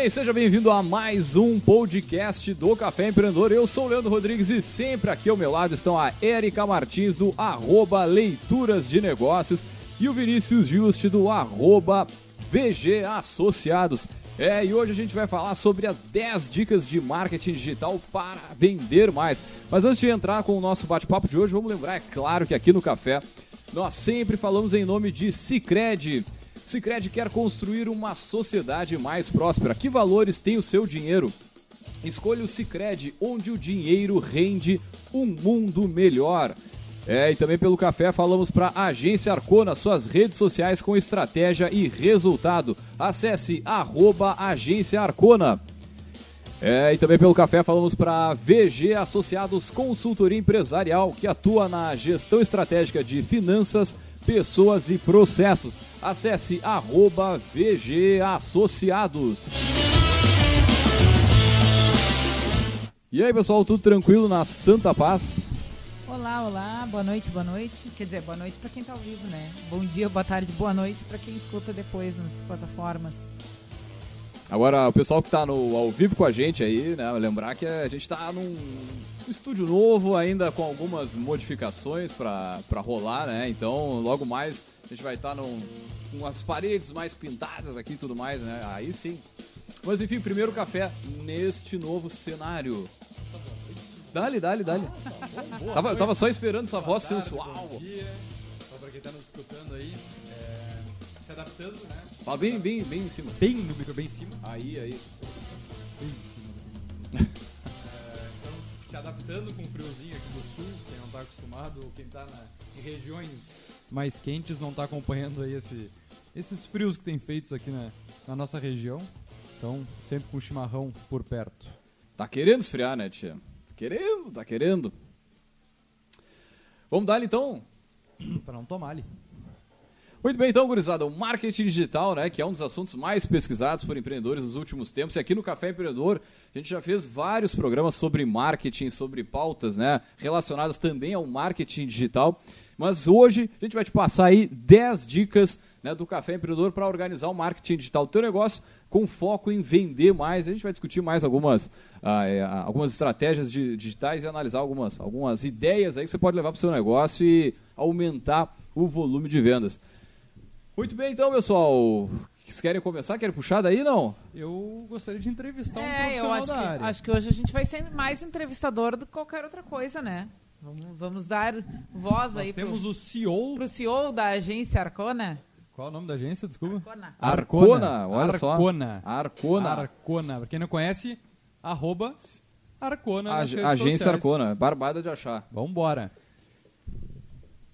bem, seja bem-vindo a mais um podcast do Café Empreendedor. Eu sou o Leandro Rodrigues e sempre aqui ao meu lado estão a Érica Martins do arroba Leituras de Negócios e o Vinícius Juste do arroba VG Associados. É, e hoje a gente vai falar sobre as 10 dicas de marketing digital para vender mais. Mas antes de entrar com o nosso bate-papo de hoje, vamos lembrar, é claro, que aqui no Café nós sempre falamos em nome de Cicred. Cicred quer construir uma sociedade mais próspera. Que valores tem o seu dinheiro? Escolha o Cicred, onde o dinheiro rende um mundo melhor. É, e também pelo café falamos para a Agência Arcona, suas redes sociais com estratégia e resultado. Acesse arroba Agência Arcona. É, e também pelo café falamos para VG Associados Consultoria Empresarial, que atua na gestão estratégica de finanças, pessoas e processos. Acesse arroba VG Associados. E aí pessoal, tudo tranquilo na Santa Paz? Olá, olá, boa noite, boa noite. Quer dizer, boa noite para quem está ao vivo, né? Bom dia, boa tarde, boa noite para quem escuta depois nas plataformas. Agora, o pessoal que está no, ao vivo com a gente aí, né? Lembrar que a gente está num estúdio novo, ainda com algumas modificações para rolar, né? Então, logo mais a gente vai estar tá com as paredes mais pintadas aqui e tudo mais, né? Aí sim. Mas enfim, primeiro café neste novo cenário. Dale, dale, dale. Ah, tá bom, tava, tava só esperando essa voz tarde, sensual. Bom dia. Pra quem tá nos escutando aí, é, se adaptando, né? Fala bem, bem, bem em cima. Bem no micro, bem em cima. Aí, aí. Bem em cima. é, então, se adaptando com o friozinho aqui do sul, quem não tá acostumado, ou quem tá na, em regiões mais quentes não tá acompanhando aí esse, esses frios que tem feitos aqui na, na nossa região. Então, sempre com chimarrão por perto. Tá querendo esfriar, né, tia? Querendo, tá querendo. Vamos dar então? para não tomar ali. Muito bem, então, gurizada, o marketing digital, né, que é um dos assuntos mais pesquisados por empreendedores nos últimos tempos. E aqui no Café Empreendedor, a gente já fez vários programas sobre marketing, sobre pautas, né, relacionadas também ao marketing digital. Mas hoje a gente vai te passar aí 10 dicas né, do Café Empreendedor para organizar o marketing digital do teu negócio com foco em vender mais. A gente vai discutir mais algumas, ah, é, algumas estratégias de, digitais e analisar algumas, algumas ideias aí que você pode levar para o seu negócio e aumentar o volume de vendas. Muito bem, então, pessoal. Vocês querem começar? Querem puxar daí, não? Eu gostaria de entrevistar um é, profissional eu acho da que, área. Acho que hoje a gente vai ser mais entrevistador do que qualquer outra coisa, né? Vamos, vamos dar voz Nós aí temos pro, o CEO... pro CEO da agência Arcona. Qual é o nome da agência, desculpa? Arcona. Arcona, olha Arcona. só. Arcona. Arcona. Pra quem não conhece, arroba Arcona nas Ag redes Agência sociais. Arcona, barbada de achar. Vambora.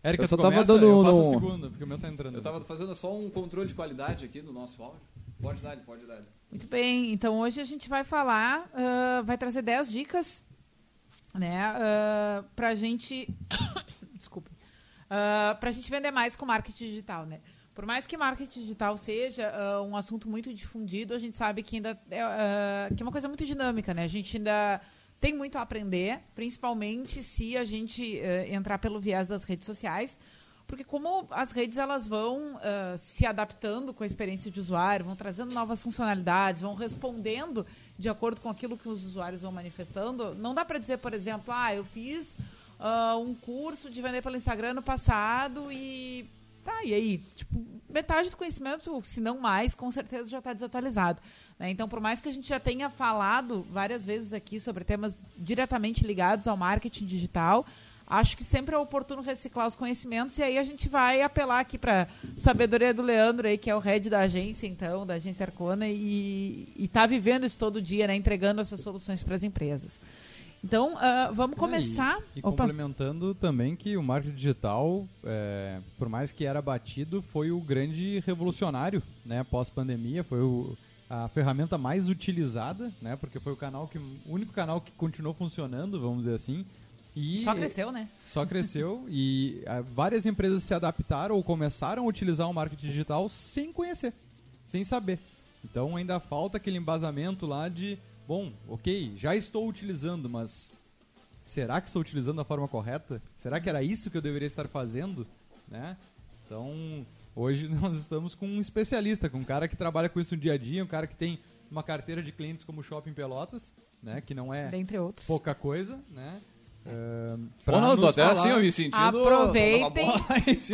Érica, Eu só tu tava começa, dando eu faço a segunda, porque o meu tá entrando. Eu tava fazendo só um controle de qualidade aqui no nosso áudio. Pode dar, pode dar. Muito bem, então hoje a gente vai falar, ah, vai trazer 10 dicas, né, uh, pra gente, desculpa, uh, pra gente vender mais com marketing digital, né. Por mais que marketing digital seja ah, um assunto muito difundido, a gente sabe que ainda é, ah, que é uma coisa muito dinâmica, né, a gente ainda tem muito a aprender, principalmente se a gente eh, entrar pelo viés das redes sociais, porque como as redes elas vão ah, se adaptando com a experiência de usuário, vão trazendo novas funcionalidades, vão respondendo de acordo com aquilo que os usuários vão manifestando, não dá para dizer, por exemplo, ah, eu fiz ah, um curso de vender pelo Instagram no passado e tá, e aí? Tipo, metade do conhecimento, se não mais, com certeza já está desatualizado. né? Então, por mais que a gente já tenha falado várias vezes aqui sobre temas diretamente ligados ao marketing digital, acho que sempre é oportuno reciclar os conhecimentos e aí a gente vai apelar aqui para sabedoria do Leandro aí, que é o head da agência, então, da agência Arcona e está vivendo isso todo dia, né, entregando essas soluções para as empresas. Então, ah, vamos começar. E, e complementando também que o marketing digital, é, por mais que era batido, foi o grande revolucionário, né? Pós-pandemia, foi o- a ferramenta mais utilizada, né? Porque foi o canal que, o único canal que continuou funcionando, vamos dizer assim. E Só cresceu, né? Só cresceu e ah, várias empresas se adaptaram ou começaram a utilizar o marketing digital sem conhecer, sem saber. Então ainda falta aquele embasamento lá de, bom, ok, já estou utilizando, mas será que estou utilizando da forma correta? Será que era isso que eu deveria estar fazendo? Né? Então hoje nós estamos com um especialista, com um cara que trabalha com isso no dia a dia, um cara que tem uma carteira de clientes como Shopping Pelotas, né? Que não é Dentre outros. pouca coisa, né? Uh, Pô, não, tô até assim, eu me sentindo... Aproveitem,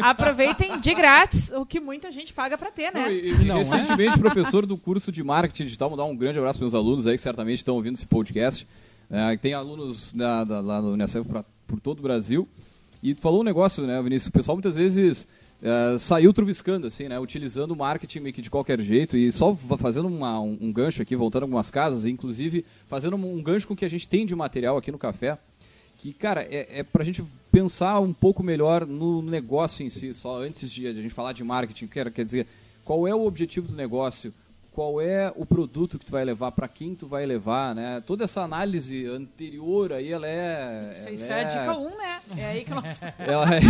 aproveitem de grátis o que muita gente paga para ter, né? Não, e, e, não, recentemente, professor do curso de marketing digital, vou dar um grande abraço para meus alunos aí que certamente estão ouvindo esse podcast. É, tem alunos da, da, lá no Unicef por todo o Brasil. E falou um negócio, né, Vinícius? O pessoal muitas vezes é, saiu truviscando, assim, né? Utilizando o marketing meio que de qualquer jeito e só fazendo uma, um, um, gancho aqui, voltando algumas casas, inclusive fazendo um gancho com o que a gente tem de material aqui no café que, cara, é, é para a gente pensar um pouco melhor no negócio em si, só antes de a gente falar de marketing, quer, quer dizer, qual é o objetivo do negócio, qual é o produto que tu vai levar, para quem tu vai levar, né? Toda essa análise anterior aí, ela é... Isso, ela isso é... é... a dica 1, um, né? É aí que nós... ela é...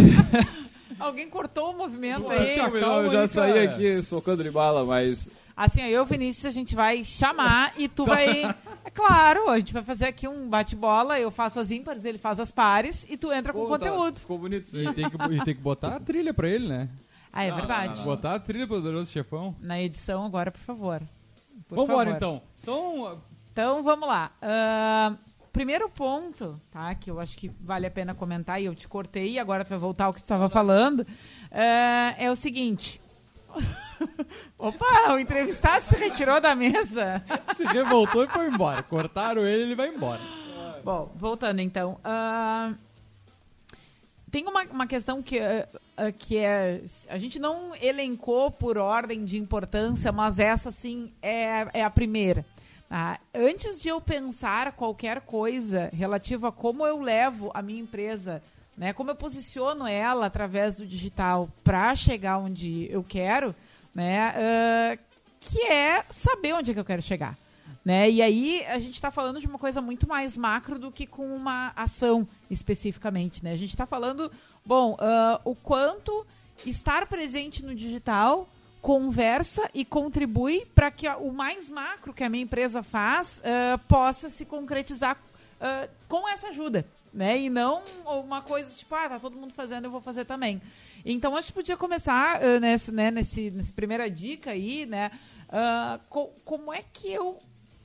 Alguém cortou o movimento aí. Eu já saí aqui socando de bala, mas... Assim, eu, Vinícius, a gente vai chamar e tu vai. É claro, a gente vai fazer aqui um bate-bola, eu faço as ímpares, ele faz as pares e tu entra com conteúdo. Tá, ficou bonito E tem, que, e tem que botar a trilha pra ele, né? Ah, é não, verdade. Não, não, botar a trilha poderoso chefão. Na edição agora, por favor. Por Vambora, então. Então, então vamos lá. Uh, primeiro ponto, tá? Que eu acho que vale a pena comentar, e eu te cortei, agora tu vai voltar ao que tu estava falando. Uh, é o seguinte. Opa, o entrevistado se retirou da mesa. Se revoltou e foi embora. Cortaram ele, ele vai embora. Bom, voltando então. Uh, tem uma, uma questão que, uh, que é. A gente não elencou por ordem de importância, mas essa sim é, é a primeira. Tá? Antes de eu pensar qualquer coisa relativa a como eu levo a minha empresa, né, como eu posiciono ela através do digital para chegar onde eu quero, né? Uh, que é saber onde é que eu quero chegar. Né? E aí a gente está falando de uma coisa muito mais macro do que com uma ação especificamente. Né? A gente está falando, bom, uh, o quanto estar presente no digital conversa e contribui para que o mais macro que a minha empresa faz uh, possa se concretizar uh, com essa ajuda né? E não uma coisa tipo, ah, tá todo mundo fazendo, eu vou fazer também. Então a gente podia começar uh, nesse, né, nesse, nessa primeira dica aí, né? Uh, co como é que eu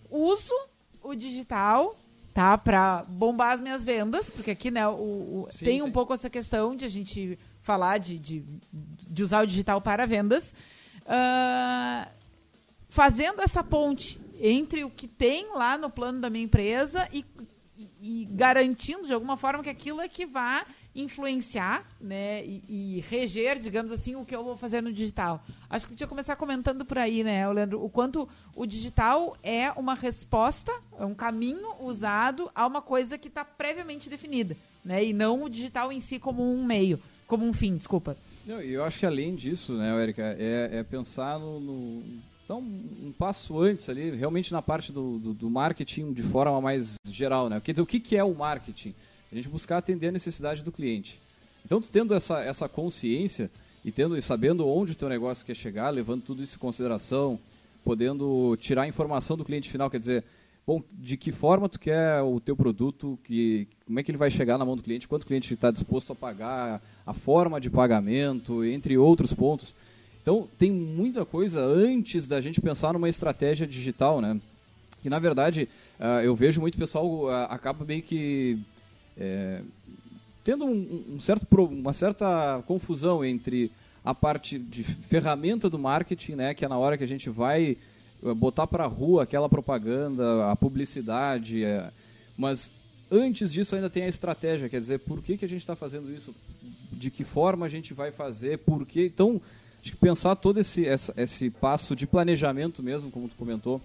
uso o digital, tá? Para bombar as minhas vendas, porque aqui, né, o, o sim, tem sim. um pouco essa questão de a gente falar de, de, de usar o digital para vendas. Uh, fazendo essa ponte entre o que tem lá no plano da minha empresa e e, garantindo de alguma forma que aquilo é que vá influenciar né, e, e, reger, digamos assim, o que eu vou fazer no digital. Acho que podia começar comentando por aí, né, Leandro, o quanto o digital é uma resposta, é um caminho usado a uma coisa que está previamente definida, né, e não o digital em si como um meio, como um fim, desculpa. Não, eu acho que além disso, né, Erika, é, é pensar no, no então, um passo antes ali, realmente na parte do, do, do, marketing de forma mais geral, né? Quer dizer, o que, que é o marketing? A gente buscar atender a necessidade do cliente. Então, tu tendo essa, essa consciência e tendo e sabendo onde o teu negócio quer chegar, levando tudo isso em consideração, podendo tirar a informação do cliente final, quer dizer, bom, de que forma tu quer o teu produto, que, como é que ele vai chegar na mão do cliente, quanto o cliente está disposto a pagar, a forma de pagamento, entre outros pontos. Então, tem muita coisa antes da gente pensar numa estratégia digital, né? E, na verdade, uh, eu vejo muito pessoal uh, acaba meio que é, tendo um, um certo, uma certa confusão entre a parte de ferramenta do marketing, né? Que é na hora que a gente vai botar para rua aquela propaganda, a publicidade, é, mas antes disso ainda tem a estratégia, quer dizer, por que, que a gente está fazendo isso, de que forma a gente vai fazer, por que... Então, Acho que pensar todo esse, esse, esse passo de planejamento mesmo, como tu comentou,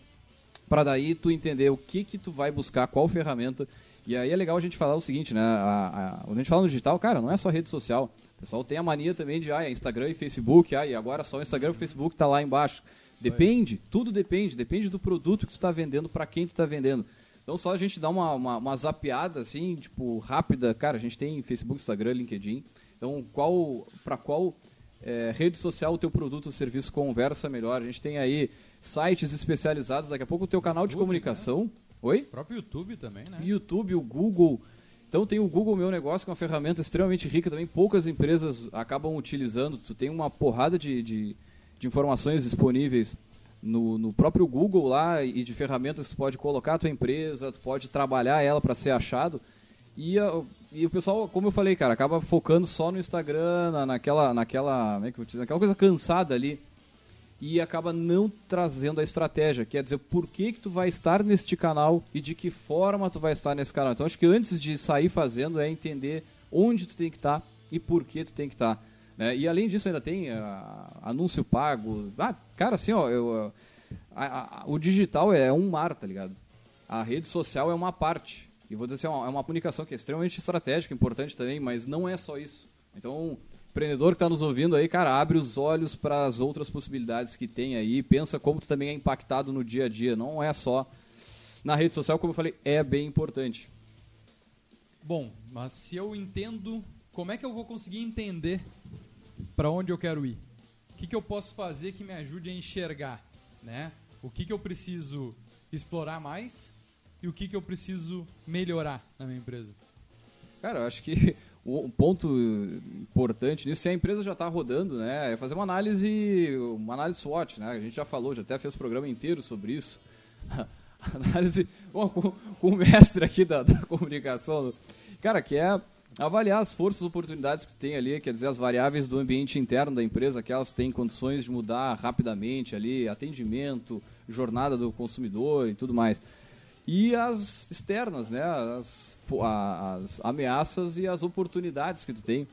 para daí tu entender o que que tu vai buscar, qual ferramenta. E aí é legal a gente falar o seguinte, né? A, a, quando a gente fala no digital, cara, não é só rede social. O pessoal tem a mania também de, ah, é Instagram e Facebook, ah, e agora só o Instagram e o Facebook tá lá embaixo. Isso depende, aí. tudo depende, depende do produto que tu está vendendo, para quem tu está vendendo. Então só a gente dá uma, uma, uma zapeada assim, tipo, rápida, cara, a gente tem Facebook, Instagram, LinkedIn. Então, qual para qual é, rede social o teu produto ou serviço conversa melhor. A gente tem aí sites especializados, daqui a pouco o teu canal de YouTube, comunicação. Né? Oi? O próprio YouTube também, né? YouTube, o Google. Então tem o Google Meu Negócio, que é uma ferramenta extremamente rica também, poucas empresas acabam utilizando. Tu tem uma porrada de, de, de informações disponíveis no, no próprio Google lá e de ferramentas que tu pode colocar a tua empresa, tu pode trabalhar ela para ser achado. E, a, e o pessoal, como eu falei, cara, acaba focando só no Instagram, na, naquela, naquela, como é que eu naquela coisa cansada ali e acaba não trazendo a estratégia, quer dizer, por que que tu vai estar neste canal e de que forma tu vai estar nesse canal. Então acho que antes de sair fazendo é entender onde tu tem que estar e por que tu tem que estar. Né? E além disso ainda tem uh, anúncio pago. Ah, cara, assim, ó, eu, a, a, o digital é um mar, tá ligado? A rede social é uma parte. E vou dizer assim, é uma, é uma comunicação que é extremamente estratégica, importante também, mas não é só isso. Então, empreendedor que está nos ouvindo aí, cara, abre os olhos para as outras possibilidades que tem aí, pensa como tu também é impactado no dia a dia, não é só na rede social, como eu falei, é bem importante. Bom, mas se eu entendo, como é que eu vou conseguir entender para onde eu quero ir? O que, que eu posso fazer que me ajude a enxergar, né? O que, que eu preciso explorar mais e o que, que eu preciso melhorar na minha empresa? Cara, eu acho que um ponto importante nisso, se a empresa já está rodando, né, é fazer uma análise, uma análise SWOT, né, a gente já falou, já até fez programa inteiro sobre isso, análise bom, com, com, o mestre aqui da, da, comunicação, cara, que é avaliar as forças e oportunidades que tem ali, quer dizer, as variáveis do ambiente interno da empresa, que elas têm condições de mudar rapidamente ali, atendimento, jornada do consumidor e tudo mais. E as externas, né, as as ameaças e as oportunidades que tu tem.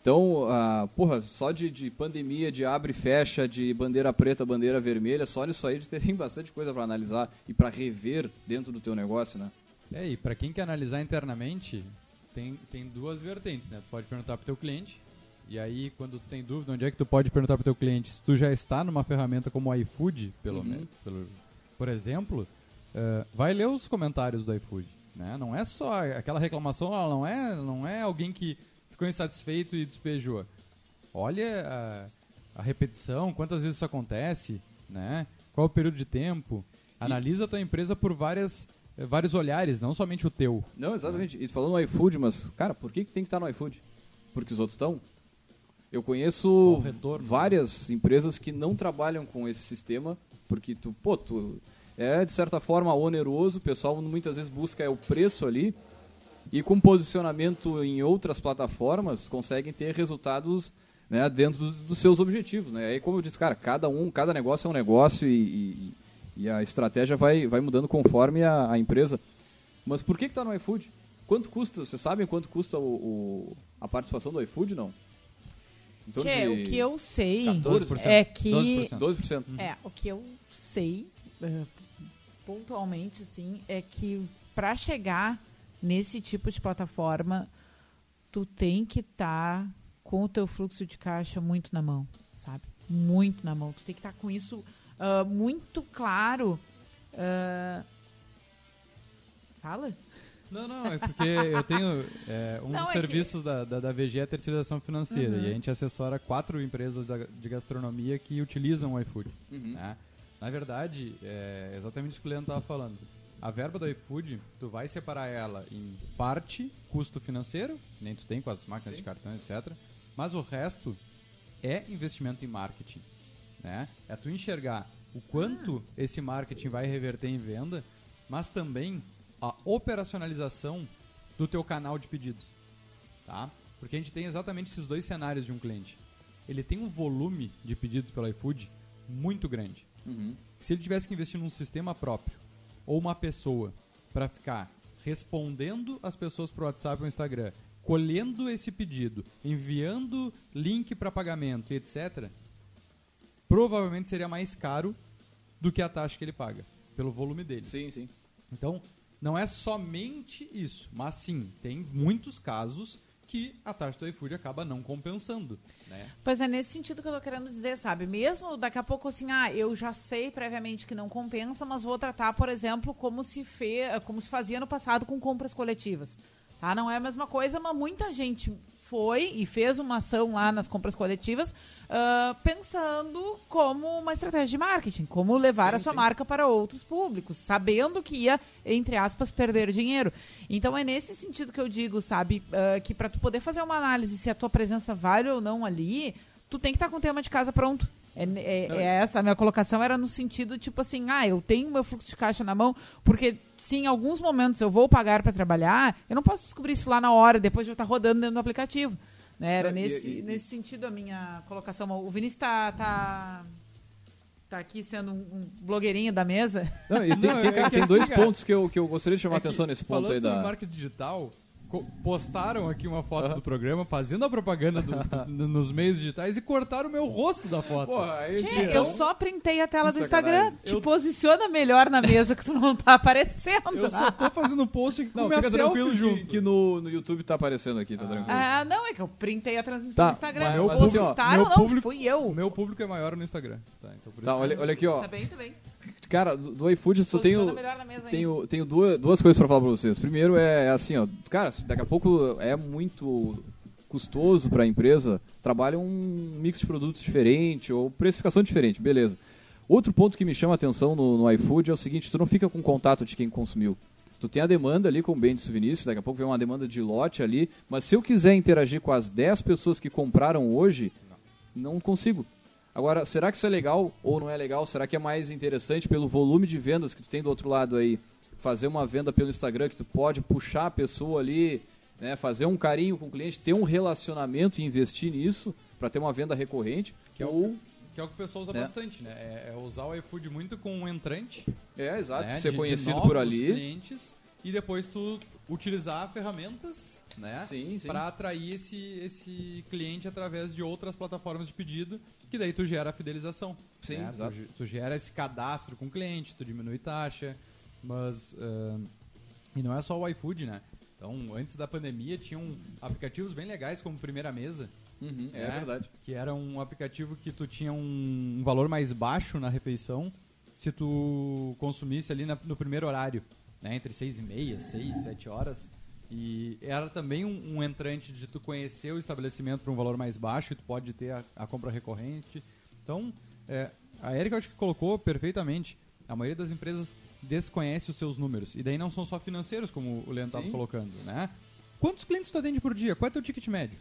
Então, uh, porra, só de, de, pandemia, de abre e fecha, de bandeira preta, bandeira vermelha, só nisso aí tem bastante coisa para analisar e para rever dentro do teu negócio, né? É, e para quem quer analisar internamente, tem, tem duas vertentes, né? Tu pode perguntar pro teu cliente, e aí quando tu tem dúvida, onde é que tu pode perguntar pro teu cliente? Se tu já está numa ferramenta como o iFood, pelo uhum. menos, pelo, por exemplo, uh, vai ler os comentários do iFood. Né? Não é só aquela reclamação, não é, não é alguém que ficou insatisfeito e despejou. Olha a, a repetição, quantas vezes isso acontece, né? qual o período de tempo. Analisa a tua empresa por várias, vários olhares, não somente o teu. Não, exatamente. E falando no iFood, mas, cara, por que, que tem que estar no iFood? Porque os outros estão? Eu conheço retorno, várias né? empresas que não trabalham com esse sistema, porque tu, pô, tu é de certa forma oneroso, o pessoal muitas vezes busca é o preço ali e com posicionamento em outras plataformas conseguem ter resultados né, dentro do, dos seus objetivos. Né? Aí, como eu disse, cara, cada um, cada negócio é um negócio e, e, e a estratégia vai, vai mudando conforme a, a empresa. Mas por que está no iFood? Quanto custa? Vocês sabem quanto custa o, o, a participação do iFood, não? Tchê, o que eu sei 14%. é que 12%. 12%. É, o que eu sei eh, pontualmente, assim, é que para chegar nesse tipo de plataforma, tu tem que estar tá com o teu fluxo de caixa muito na mão, sabe? Muito na mão. Tu tem que estar tá com isso uh, muito claro. Uh... Fala? Não, não, é porque eu tenho. É, um não, dos é serviços que... da, da, da, VG é a terceirização financeira. Uhum. E a gente assessora quatro empresas de gastronomia que utilizam o iFood. Uhum. Né? Na verdade, é exatamente isso que o Leandro estava falando. A verba do iFood, tu vai separar ela em parte custo financeiro, nem tu tem com as máquinas Sim. de cartão, etc. Mas o resto é investimento em marketing. Né? É tu enxergar o quanto ah. esse marketing vai reverter em venda, mas também a operacionalização do teu canal de pedidos. Tá? Porque a gente tem exatamente esses dois cenários de um cliente. Ele tem um volume de pedidos pelo iFood muito grande. Uhum. Se ele tivesse que investir num sistema próprio ou uma pessoa para ficar respondendo as pessoas pro WhatsApp ou Instagram, colhendo esse pedido, enviando link para pagamento, etc., provavelmente seria mais caro do que a taxa que ele paga, pelo volume dele. Sim, sim. Então, não é somente isso, mas sim, tem muitos casos que a taxa do iFood acaba não compensando. Né? Pois é, nesse sentido que eu tô querendo dizer, sabe? Mesmo daqui a pouco assim, ah, eu já sei previamente que não compensa, mas vou tratar, por exemplo, como se, fe... como se fazia no passado com compras coletivas. Tá? Não é a mesma coisa, mas muita gente foi e fez uma ação lá nas compras coletivas uh, pensando como uma estratégia de marketing, como levar sim, a sua sim. marca para outros públicos, sabendo que ia, entre aspas, perder dinheiro. Então é nesse sentido que eu digo, sabe, uh, que para tu poder fazer uma análise se a tua presença vale ou não ali, tu tem que estar tá com o tema de casa pronto. É, é, é, essa, a minha colocação era no sentido, tipo assim, ah, eu tenho meu fluxo de caixa na mão, porque se em alguns momentos eu vou pagar para trabalhar, eu não posso descobrir isso lá na hora, depois de eu estar rodando dentro do aplicativo. Né? Era nesse, e, e, nesse sentido a minha colocação. O Vinícius está tá, tá aqui sendo um, um, blogueirinho da mesa. Não, e tem, não, tem, é tem dois assim, pontos que eu, que eu gostaria de chamar é a atenção nesse ponto aí da. marketing digital, postaram aqui uma foto uhum. do programa fazendo a propaganda do, do, nos meios digitais e cortaram o meu rosto da foto. Porra, aí, Gente, então, eu só printei a tela do Instagram. Te eu... posiciona melhor na mesa que tu não tá aparecendo. Eu só tô fazendo post com não, fica tranquilo junto. Que, que no, no YouTube tá aparecendo aqui, tá ah. tranquilo. Ah, não, é que eu printei a transmissão tá, do Instagram. Mas, mas, postaram, assim, ó, não, público, fui eu. O meu público é maior no Instagram. Tá, então tá olha, olha aqui, ó. Tá bem, tá bem. Cara, do, do iFood só tenho, tenho, tenho duas, duas coisas para falar para vocês. Primeiro é assim, ó, cara, daqui a pouco é muito custoso para a empresa, trabalha um mix de produtos diferente ou precificação diferente, beleza. Outro ponto que me chama a atenção no, no iFood é o seguinte, tu não fica com contato de quem consumiu. Tu tem a demanda ali, como bem disse o Vinícius, daqui a pouco vem uma demanda de lote ali, mas se eu quiser interagir com as 10 pessoas que compraram hoje, não consigo. Agora, será que isso é legal ou não é legal? Será que é mais interessante pelo volume de vendas que tu tem do outro lado aí? Fazer uma venda pelo Instagram que tu pode puxar a pessoa ali, né, fazer um carinho com o cliente, ter um relacionamento e investir nisso para ter uma venda recorrente. Que é o que é o que o pessoal usa né? bastante, né? É, é, usar o iFood muito com um entrante. É, exato. Né? Ser de, conhecido de por ali. clientes e depois tu utilizar ferramentas, né? Para atrair esse, esse cliente através de outras plataformas de pedido que daí tu gera a fidelização. Sim, né? exato. Tu, tu, gera esse cadastro com o cliente, tu diminui taxa, mas... Uh, e não é só o iFood, né? Então, antes da pandemia, tinham aplicativos bem legais como Primeira Mesa. Uhum, é, é, verdade. Que era um aplicativo que tu tinha um, um valor mais baixo na refeição se tu consumisse ali na, no primeiro horário, né? Entre seis e meia, seis, sete horas. E era também um, um, entrante de tu conhecer o estabelecimento para um valor mais baixo, e tu pode ter a, a compra recorrente. Então, é, a Erika acho que colocou perfeitamente. A maioria das empresas desconhece os seus números. E daí não são só financeiros, como o Leandro estava colocando, né? Quantos clientes tu atende por dia? Qual é o teu ticket médio?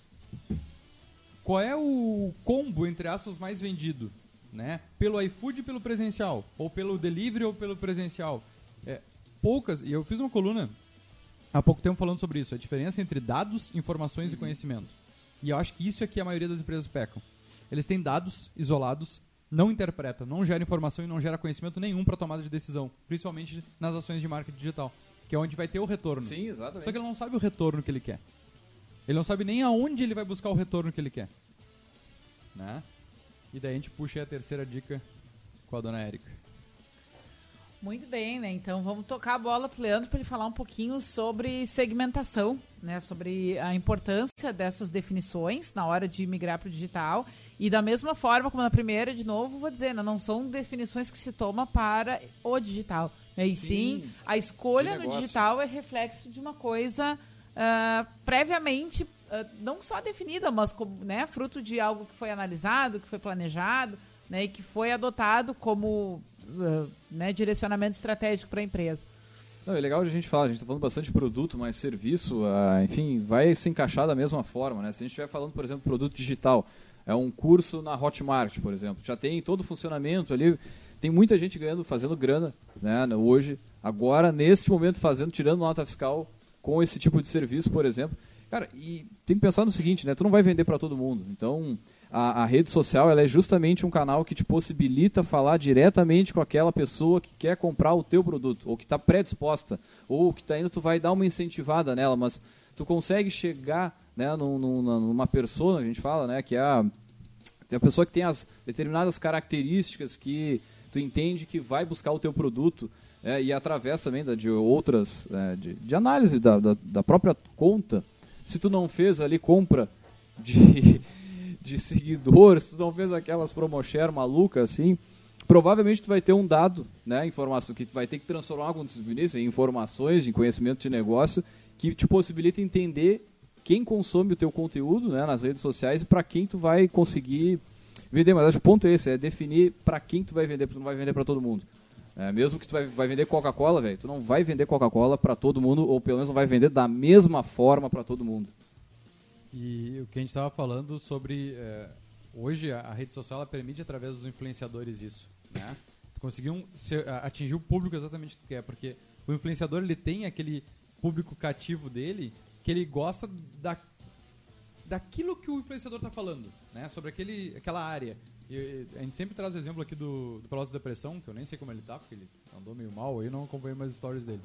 Qual é o combo, entre aspas, mais vendido? Né? Pelo iFood e pelo presencial? Ou pelo delivery ou pelo presencial? É, poucas, e eu fiz uma coluna há pouco tempo falando sobre isso, a diferença entre dados, informações uhum. e conhecimento. E eu acho que isso é que a maioria das empresas pecam. Eles têm dados isolados, não interpretam, não gera informação e não gera conhecimento nenhum para tomada de decisão, principalmente nas ações de marketing digital, que é onde vai ter o retorno. Sim, exatamente. Só que ele não sabe o retorno que ele quer. Ele não sabe nem aonde ele vai buscar o retorno que ele quer. Né? E daí a gente puxa a terceira dica com a dona Érica. Muito bem, né? Então vamos tocar a bola para o Leandro para ele falar um pouquinho sobre segmentação, né? Sobre a importância dessas definições na hora de migrar para o digital. E da mesma forma como na primeira, de novo, vou dizer, né? não são definições que se toma para o digital. Né? E sim, sim a escolha no digital é reflexo de uma coisa uh, previamente uh, não só definida, mas como, né, fruto de algo que foi analisado, que foi planejado, né, e que foi adotado como né, direcionamento estratégico para a empresa. Não, é legal a gente falar, a gente está falando bastante de produto, mas serviço, uh, enfim, vai se encaixar da mesma forma. Né? Se a gente estiver falando, por exemplo, produto digital, é um curso na Hotmart, por exemplo, já tem todo o funcionamento ali, tem muita gente ganhando, fazendo grana né, hoje, agora, neste momento, fazendo, tirando nota fiscal com esse tipo de serviço, por exemplo. Cara, e tem que pensar no seguinte, né? Tu não vai vender para todo mundo. Então, a, a, rede social ela é justamente um canal que te possibilita falar diretamente com aquela pessoa que quer comprar o teu produto, ou que está predisposta, ou que está indo, tu vai dar uma incentivada nela, mas tu consegue chegar né, num, numa, numa pessoa, a gente fala, né, que é a, a pessoa que tem as determinadas características que tu entende que vai buscar o teu produto, é, e através também da, de outras, é, de, de, análise da, da, da própria conta, se tu não fez ali compra de de seguidores, tu não fez aquelas promoshare malucas assim, provavelmente tu vai ter um dado, né, informação que tu vai ter que transformar, como disse Vinícius, em informações, em conhecimento de negócio, que te possibilita entender quem consome o teu conteúdo, né, nas redes sociais e para quem tu vai conseguir vender. Mas acho que o ponto é esse, é definir para quem tu vai vender, porque tu não vai vender para todo mundo. É, mesmo que tu vai, vai vender Coca-Cola, velho, tu não vai vender Coca-Cola para todo mundo, ou pelo menos não vai vender da mesma forma para todo mundo. E o que a gente estava falando sobre é, hoje a, a rede social permite através dos influenciadores isso, né? Conseguiu atingir o público exatamente que tu quer, porque o influenciador ele tem aquele público cativo dele que ele gosta da, daquilo que o influenciador está falando, né? Sobre aquele, aquela área. E, a gente sempre traz o exemplo aqui do, do Pelotas da Depressão, que eu nem sei como ele tá, porque ele andou meio mal aí, não acompanhei mais stories dele.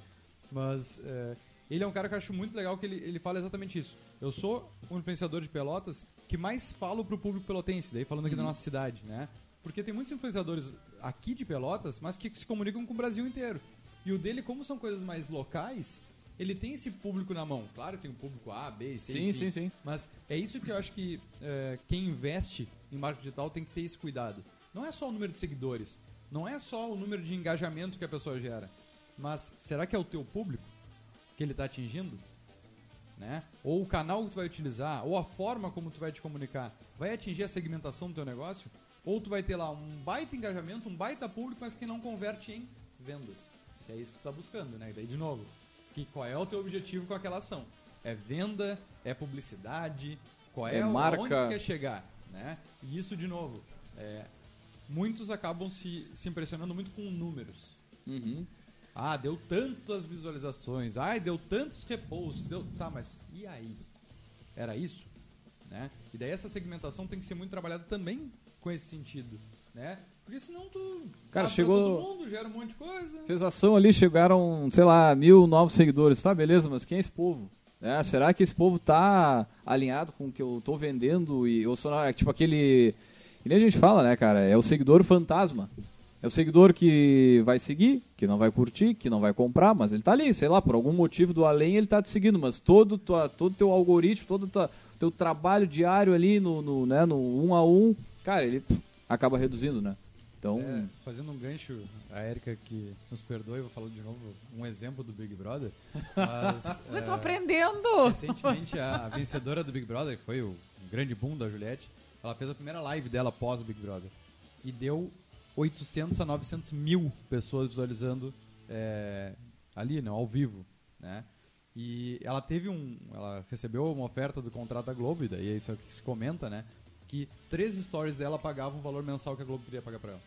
Mas é, ele é um cara que eu acho muito legal que ele, ele fala exatamente isso. Eu sou um influenciador de Pelotas que mais falo pro público pelotense, daí falando aqui uhum. da nossa cidade, né? Porque tem muitos influenciadores aqui de Pelotas, mas que se comunicam com o Brasil inteiro. E o dele, como são coisas mais locais, ele tem esse público na mão. Claro, tem um público A, B, C, sim, sim, sim. Mas é isso que eu acho que é, quem investe em marketing digital tem que ter esse cuidado. Não é só o número de seguidores, não é só o número de engajamento que a pessoa gera, mas será que é o teu público que ele está atingindo? Né? Ou o canal que tu vai utilizar, ou a forma como tu vai te comunicar, vai atingir a segmentação do teu negócio? Ou tu vai ter lá um baita engajamento, um baita público, mas que não converte em vendas. Se é isso que tu está buscando, né? E daí, de novo, que, qual é o teu objetivo com aquela ação? É venda? É publicidade? Qual é, é marca. onde tu quer chegar? Né? E isso, de novo, é, muitos acabam se, se impressionando muito com números. Uhum. Ah, deu tantas visualizações. Ai, deu tantos reposts. Deu... Tá, mas e aí? Era isso? Né? E daí essa segmentação tem que ser muito trabalhada também com esse sentido, né? Porque senão tu. Cara, chegou. Todo mundo, gera um monte de coisa. Fez ação ali, chegaram, sei lá, mil novos seguidores. Tá, beleza, mas quem é esse povo? É, será que esse povo tá alinhado com o que eu tô vendendo? E, ou é tipo aquele. Que nem a gente fala, né, cara? É o seguidor fantasma. É o seguidor que vai seguir, que não vai curtir, que não vai comprar, mas ele tá ali, sei lá, por algum motivo do além ele tá te seguindo, mas todo tua, todo teu algoritmo, todo tua, teu trabalho diário ali no, no, né, no um a um, cara, ele acaba reduzindo, né? Então, é, fazendo um gancho, a Erika que nos perdoe, vou falar de novo um exemplo do Big Brother. Mas, eu tô é, aprendendo! Recentemente, a, a, vencedora do Big Brother, que foi o grande boom da Juliette, ela fez a primeira live dela pós Big Brother. E deu 800 a 900 mil pessoas visualizando é, ali, né, ao vivo, né? E ela teve um, ela recebeu uma oferta do contrato da Globo, e daí é isso que se comenta, né? que três stories dela pagavam o valor mensal que a Globo queria pagar para ela.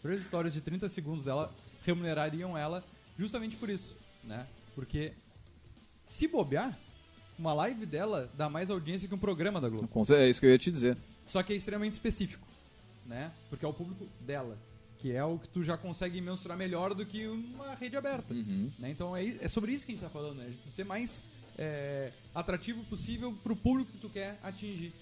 Três stories de 30 segundos dela remunerariam ela justamente por isso, né? Porque se bobear, uma live dela dá mais audiência que um programa da Globo. É isso que eu ia te dizer. Só que é extremamente específico, né? Porque é o público dela, que é o que tu já consegue mensurar melhor do que uma rede aberta. Uhum. Né? Então é, é, sobre isso que a gente está falando, né? De ser mais é, atrativo possível para o público que tu quer atingir.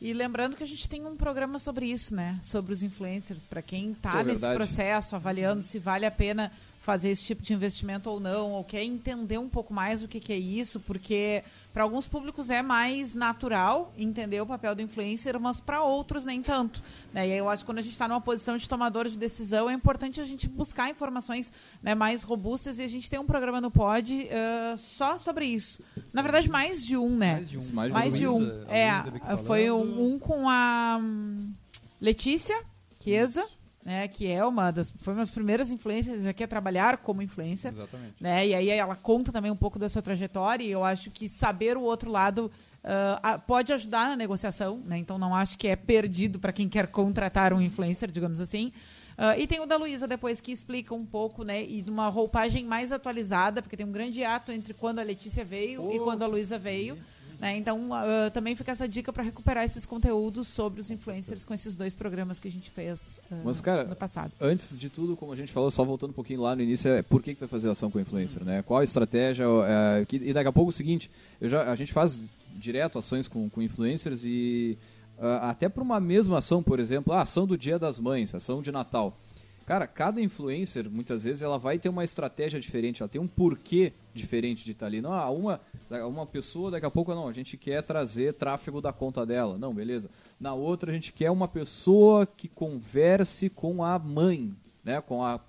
E lembrando que a gente tem um programa sobre isso, né? Sobre os influencers, para quem está é nesse processo, avaliando se vale a pena fazer esse tipo de investimento ou não, ou quer entender um pouco mais o que, que é isso, porque para alguns públicos é mais natural entender o papel do influencer, mas para outros nem tanto. Né? E aí eu acho que quando a gente está numa posição de tomador de decisão, é importante a gente buscar informações né, mais robustas e a gente tem um programa no Pod uh, só sobre isso. Na verdade, mais de um, né? Mais de um. Mais, mais de um. é, foi um, um, com a hum, Letícia Chiesa né, que é uma das foi uma das primeiras influências aqui a trabalhar como influencer, Exatamente. né? E aí ela conta também um pouco da sua trajetória e eu acho que saber o outro lado uh, pode ajudar na negociação, né? Então não acho que é perdido para quem quer contratar um influencer, digamos assim. Uh, e tem o da Luísa depois que explica um pouco, né? E de uma roupagem mais atualizada, porque tem um grande ato entre quando a Letícia veio oh. e quando a Luísa veio. Né? Então, uh, também fica essa dica para recuperar esses conteúdos sobre os influencers com esses dois programas que a gente fez uh, Mas, cara, no passado. Antes de tudo, como a gente falou, só voltando um pouquinho lá no início, é por que, que tu vai fazer ação com o influencer? Né? Qual a estratégia? É, que, e daqui a pouco é o seguinte, já, a gente faz direto ações com, com influencers e uh, até para uma mesma ação, por exemplo, a ação do Dia das Mães, ação de Natal. Cara, cada influencer, muitas vezes, ela vai ter uma estratégia diferente, ela tem um porquê diferente de estar ali. Não, ah, uma, uma pessoa, daqui a pouco, não, a gente quer trazer tráfego da conta dela. Não, beleza. Na outra, a gente quer uma pessoa que converse com a mãe, né? Com, a,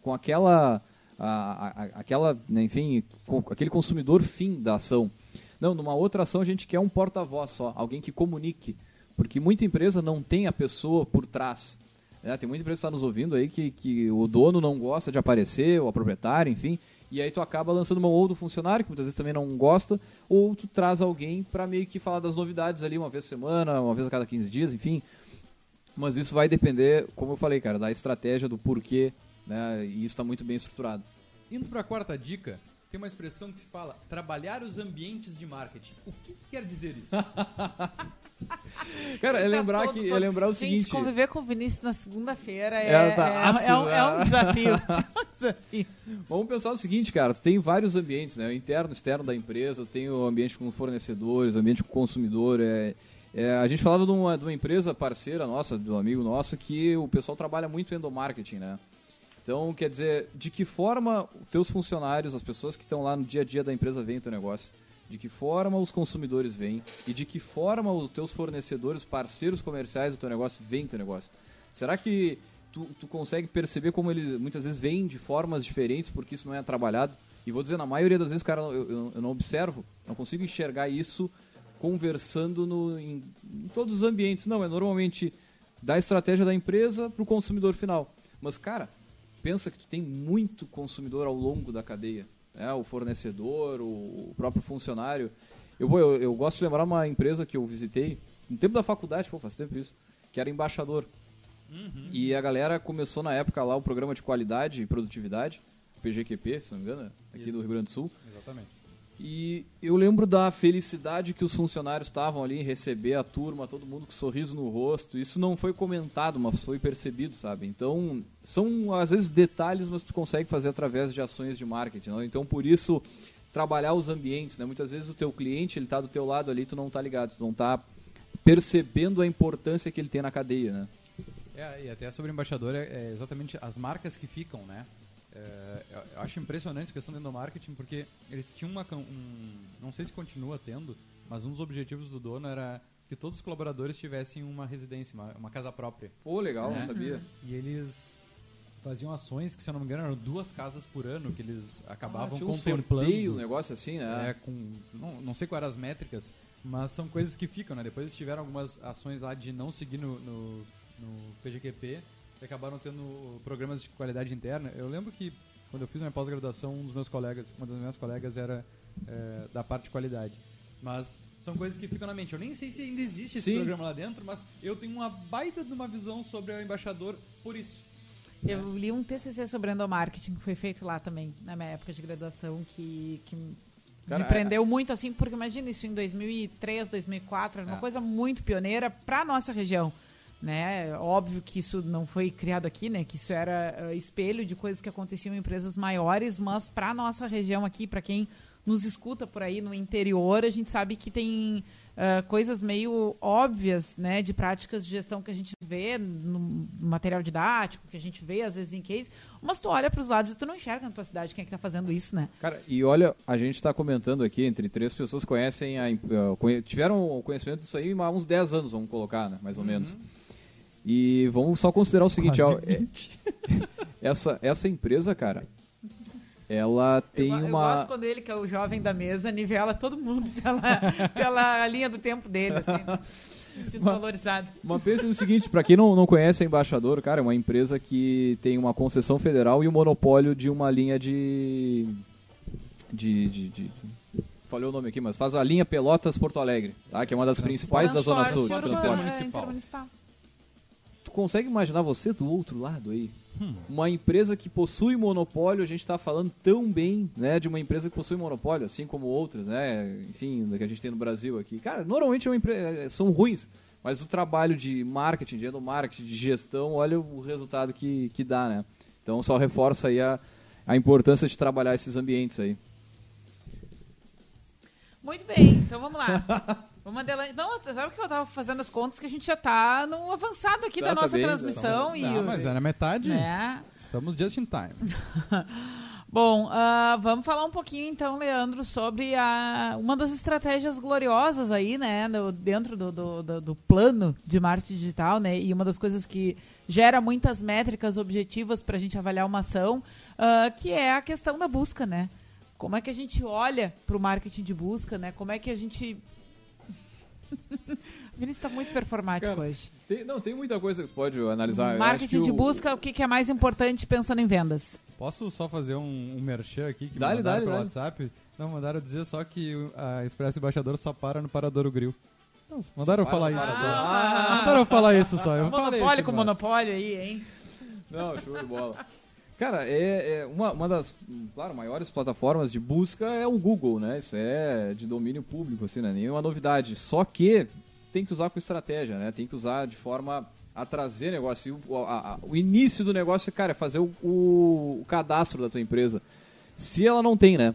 com aquela, a, a, aquela né, enfim, com aquele consumidor fim da ação. Não, numa outra ação, a gente quer um porta-voz só, alguém que comunique. Porque muita empresa não tem a pessoa por trás. É, tem muita empresa que está nos ouvindo aí que, que o dono não gosta de aparecer, ou a proprietária, enfim. E aí tu acaba lançando uma ou do funcionário, que muitas vezes também não gosta, ou tu traz alguém para meio que falar das novidades ali uma vez por semana, uma vez a cada 15 dias, enfim. Mas isso vai depender, como eu falei, cara, da estratégia, do porquê, né? E isso está muito bem estruturado. Indo para a quarta dica, tem uma expressão que se fala trabalhar os ambientes de marketing. O que, que quer dizer isso? Cara, é Tá lembrar, todo, que, todo. é lembrar o Gente, seguinte... conviver com o Vinícius na segunda-feira é, É, tá é- ácido, é um, é um né? desafio. É um desafio. Vamos pensar o seguinte, cara, tu tem vários ambientes, né? O interno, externo da empresa, tem o ambiente com fornecedores, o ambiente com consumidor. É, é, a gente falava de uma, de uma empresa parceira nossa, de um amigo nosso, que o pessoal trabalha muito endomarketing, né? Então, quer dizer, de que forma os teus funcionários, as pessoas que estão lá no dia a dia da empresa veem o teu negócio? De que forma os consumidores veem? E de que forma os teus fornecedores, parceiros comerciais do teu negócio veem teu negócio? Será que tu, tu consegue perceber como eles muitas vezes veem de formas diferentes porque isso não é trabalhado? E vou dizer, na maioria das vezes, cara, eu, eu, eu não observo, não consigo enxergar isso conversando no, em, em todos os ambientes. Não, é normalmente da estratégia da empresa para o consumidor final. Mas, cara, pensa que tu tem muito consumidor ao longo da cadeia. Né? O fornecedor, o, próprio funcionário. Eu, eu, eu gosto de lembrar uma empresa que eu visitei, no tempo da faculdade, pô, faz tempo isso, que era embaixador. E a galera começou na época lá o programa de qualidade e produtividade, PGQP, se não me engano, aqui Isso. do Rio Grande do Sul. Exatamente. E eu lembro da felicidade que os funcionários estavam ali em receber a turma, todo mundo com sorriso no rosto. Isso não foi comentado, mas foi percebido, sabe? Então, são às vezes detalhes, mas tu consegue fazer através de ações de marketing. Não? Então, por isso, trabalhar os ambientes, né? Muitas vezes o teu cliente, ele tá do teu lado ali, tu não tá ligado, tu não tá percebendo a importância que ele tem na cadeia, né? É, e até sobre o embaixador, é, é exatamente as marcas que ficam, né? É, eu- acho impressionante a questão do endomarketing, porque eles tinham uma, um, não sei se continua tendo, mas um dos objetivos do dono era que todos os colaboradores tivessem uma residência, uma, uma casa própria. Pô, legal, Né? não sabia. E eles faziam ações que, se eu não me engano, eram duas casas por ano que eles acabavam Ah, tinha um contemplando. sorteio, um negócio assim, né? É, com, não, não sei quais eram as métricas, mas são coisas que ficam, né? Depois eles tiveram algumas ações lá de não seguir no, no, no PGQP e acabaram tendo programas de qualidade interna. Eu lembro que quando eu fiz minha pós-graduação, um dos meus colegas, uma das minhas colegas era é, da parte de qualidade. Mas são coisas que ficam na mente. Eu nem sei se ainda existe esse Sim. programa lá dentro, mas eu tenho uma baita de uma visão sobre o embaixador por isso. Eu li um TCC sobre endomarketing que foi feito lá também, na minha época de graduação, que, que Cara, me prendeu muito, assim, porque imagina isso em 2003, 2004, era uma É. coisa muito pioneira para nossa região. Né? Óbvio que isso não foi criado aqui, né? Que isso era eh, espelho de coisas que aconteciam em empresas maiores, mas para nossa região aqui, para quem nos escuta por aí no interior, a gente sabe que tem ah, coisas meio óbvias, né, de práticas de gestão que a gente vê no material didático, que a gente vê às vezes em case, mas tu olha para os lados e tu não enxerga na tua cidade quem é que tá fazendo isso, né? Cara, e olha, a gente está comentando aqui, entre três pessoas conhecem a, eh, conhe- tiveram o conhecimento disso aí há uns 10 anos, vamos colocar, né, mais ou menos. E vamos só considerar o seguinte, ó, é- essa, essa empresa, cara, ela tem eu, eu uma... gosto quando ele, que é o jovem da mesa, nivela todo mundo pela, pela linha do tempo dele, assim. Me sinto Mas- valorizado. Mas pense no seguinte, pra quem não, não conhece a Embaixador, cara, é uma empresa que tem uma concessão federal e o monopólio de uma linha de... de, de, de- Falei o nome aqui, mas faz a linha Pelotas-Porto Alegre, tá? Que é uma das principais da Zona Sul de Transporte transporte. Consegue imaginar você do outro lado aí? Uma empresa que possui monopólio, a gente está falando tão bem, né, de uma empresa que possui monopólio, assim como outras, né, enfim, que a gente tem no Brasil aqui. Cara, normalmente é uma empre- são ruins, mas o trabalho de marketing, de endomarketing, de gestão, olha o resultado que, que dá, né? Então só reforça aí a, a importância de trabalhar esses ambientes aí. Muito bem, então vamos lá. Vamos adelante. Não, sabe que eu tava fazendo as contas que a gente já tá no avançado aqui Tá, da tá nossa bem, transmissão. e Não, o- mas é na metade. né? Estamos just in time. Bom, ah, vamos falar um pouquinho então, Leandro, sobre a, uma das estratégias gloriosas aí, né, dentro do, do, do- plano de marketing digital, né, e uma das coisas que gera muitas métricas objetivas para a gente avaliar uma ação, ah, que é a questão da busca, né? Como é que a gente olha para o marketing de busca, né? Como é que a gente... o Vinícius está muito performático Cara, hoje. Tem- não, tem muita coisa que tu pode analisar. Eu acho Marketing que de o- busca, o que, que é mais importante pensando em vendas? Posso só fazer um, um merchan aqui que me Dá-lhe, mandaram dá-lhe, pelo. WhatsApp? Não, mandaram dizer só que a Expresso Embaixador só para no Paradouro Grill. Nossa, mandaram eu falar isso só. Ah. Mandaram eu falar isso só. Eu monopólio com monopólio aí, hein? Não, show de bola. Cara, é, é uma, uma das, claro, maiores plataformas de busca é o Google, né? Isso é de domínio público, assim, não é nenhuma novidade. Só que tem que usar com estratégia, né? Tem que usar de forma a trazer negócio. O, a- a- o início do negócio, cara, é fazer o, o- o cadastro da tua empresa. Se ela não tem, né?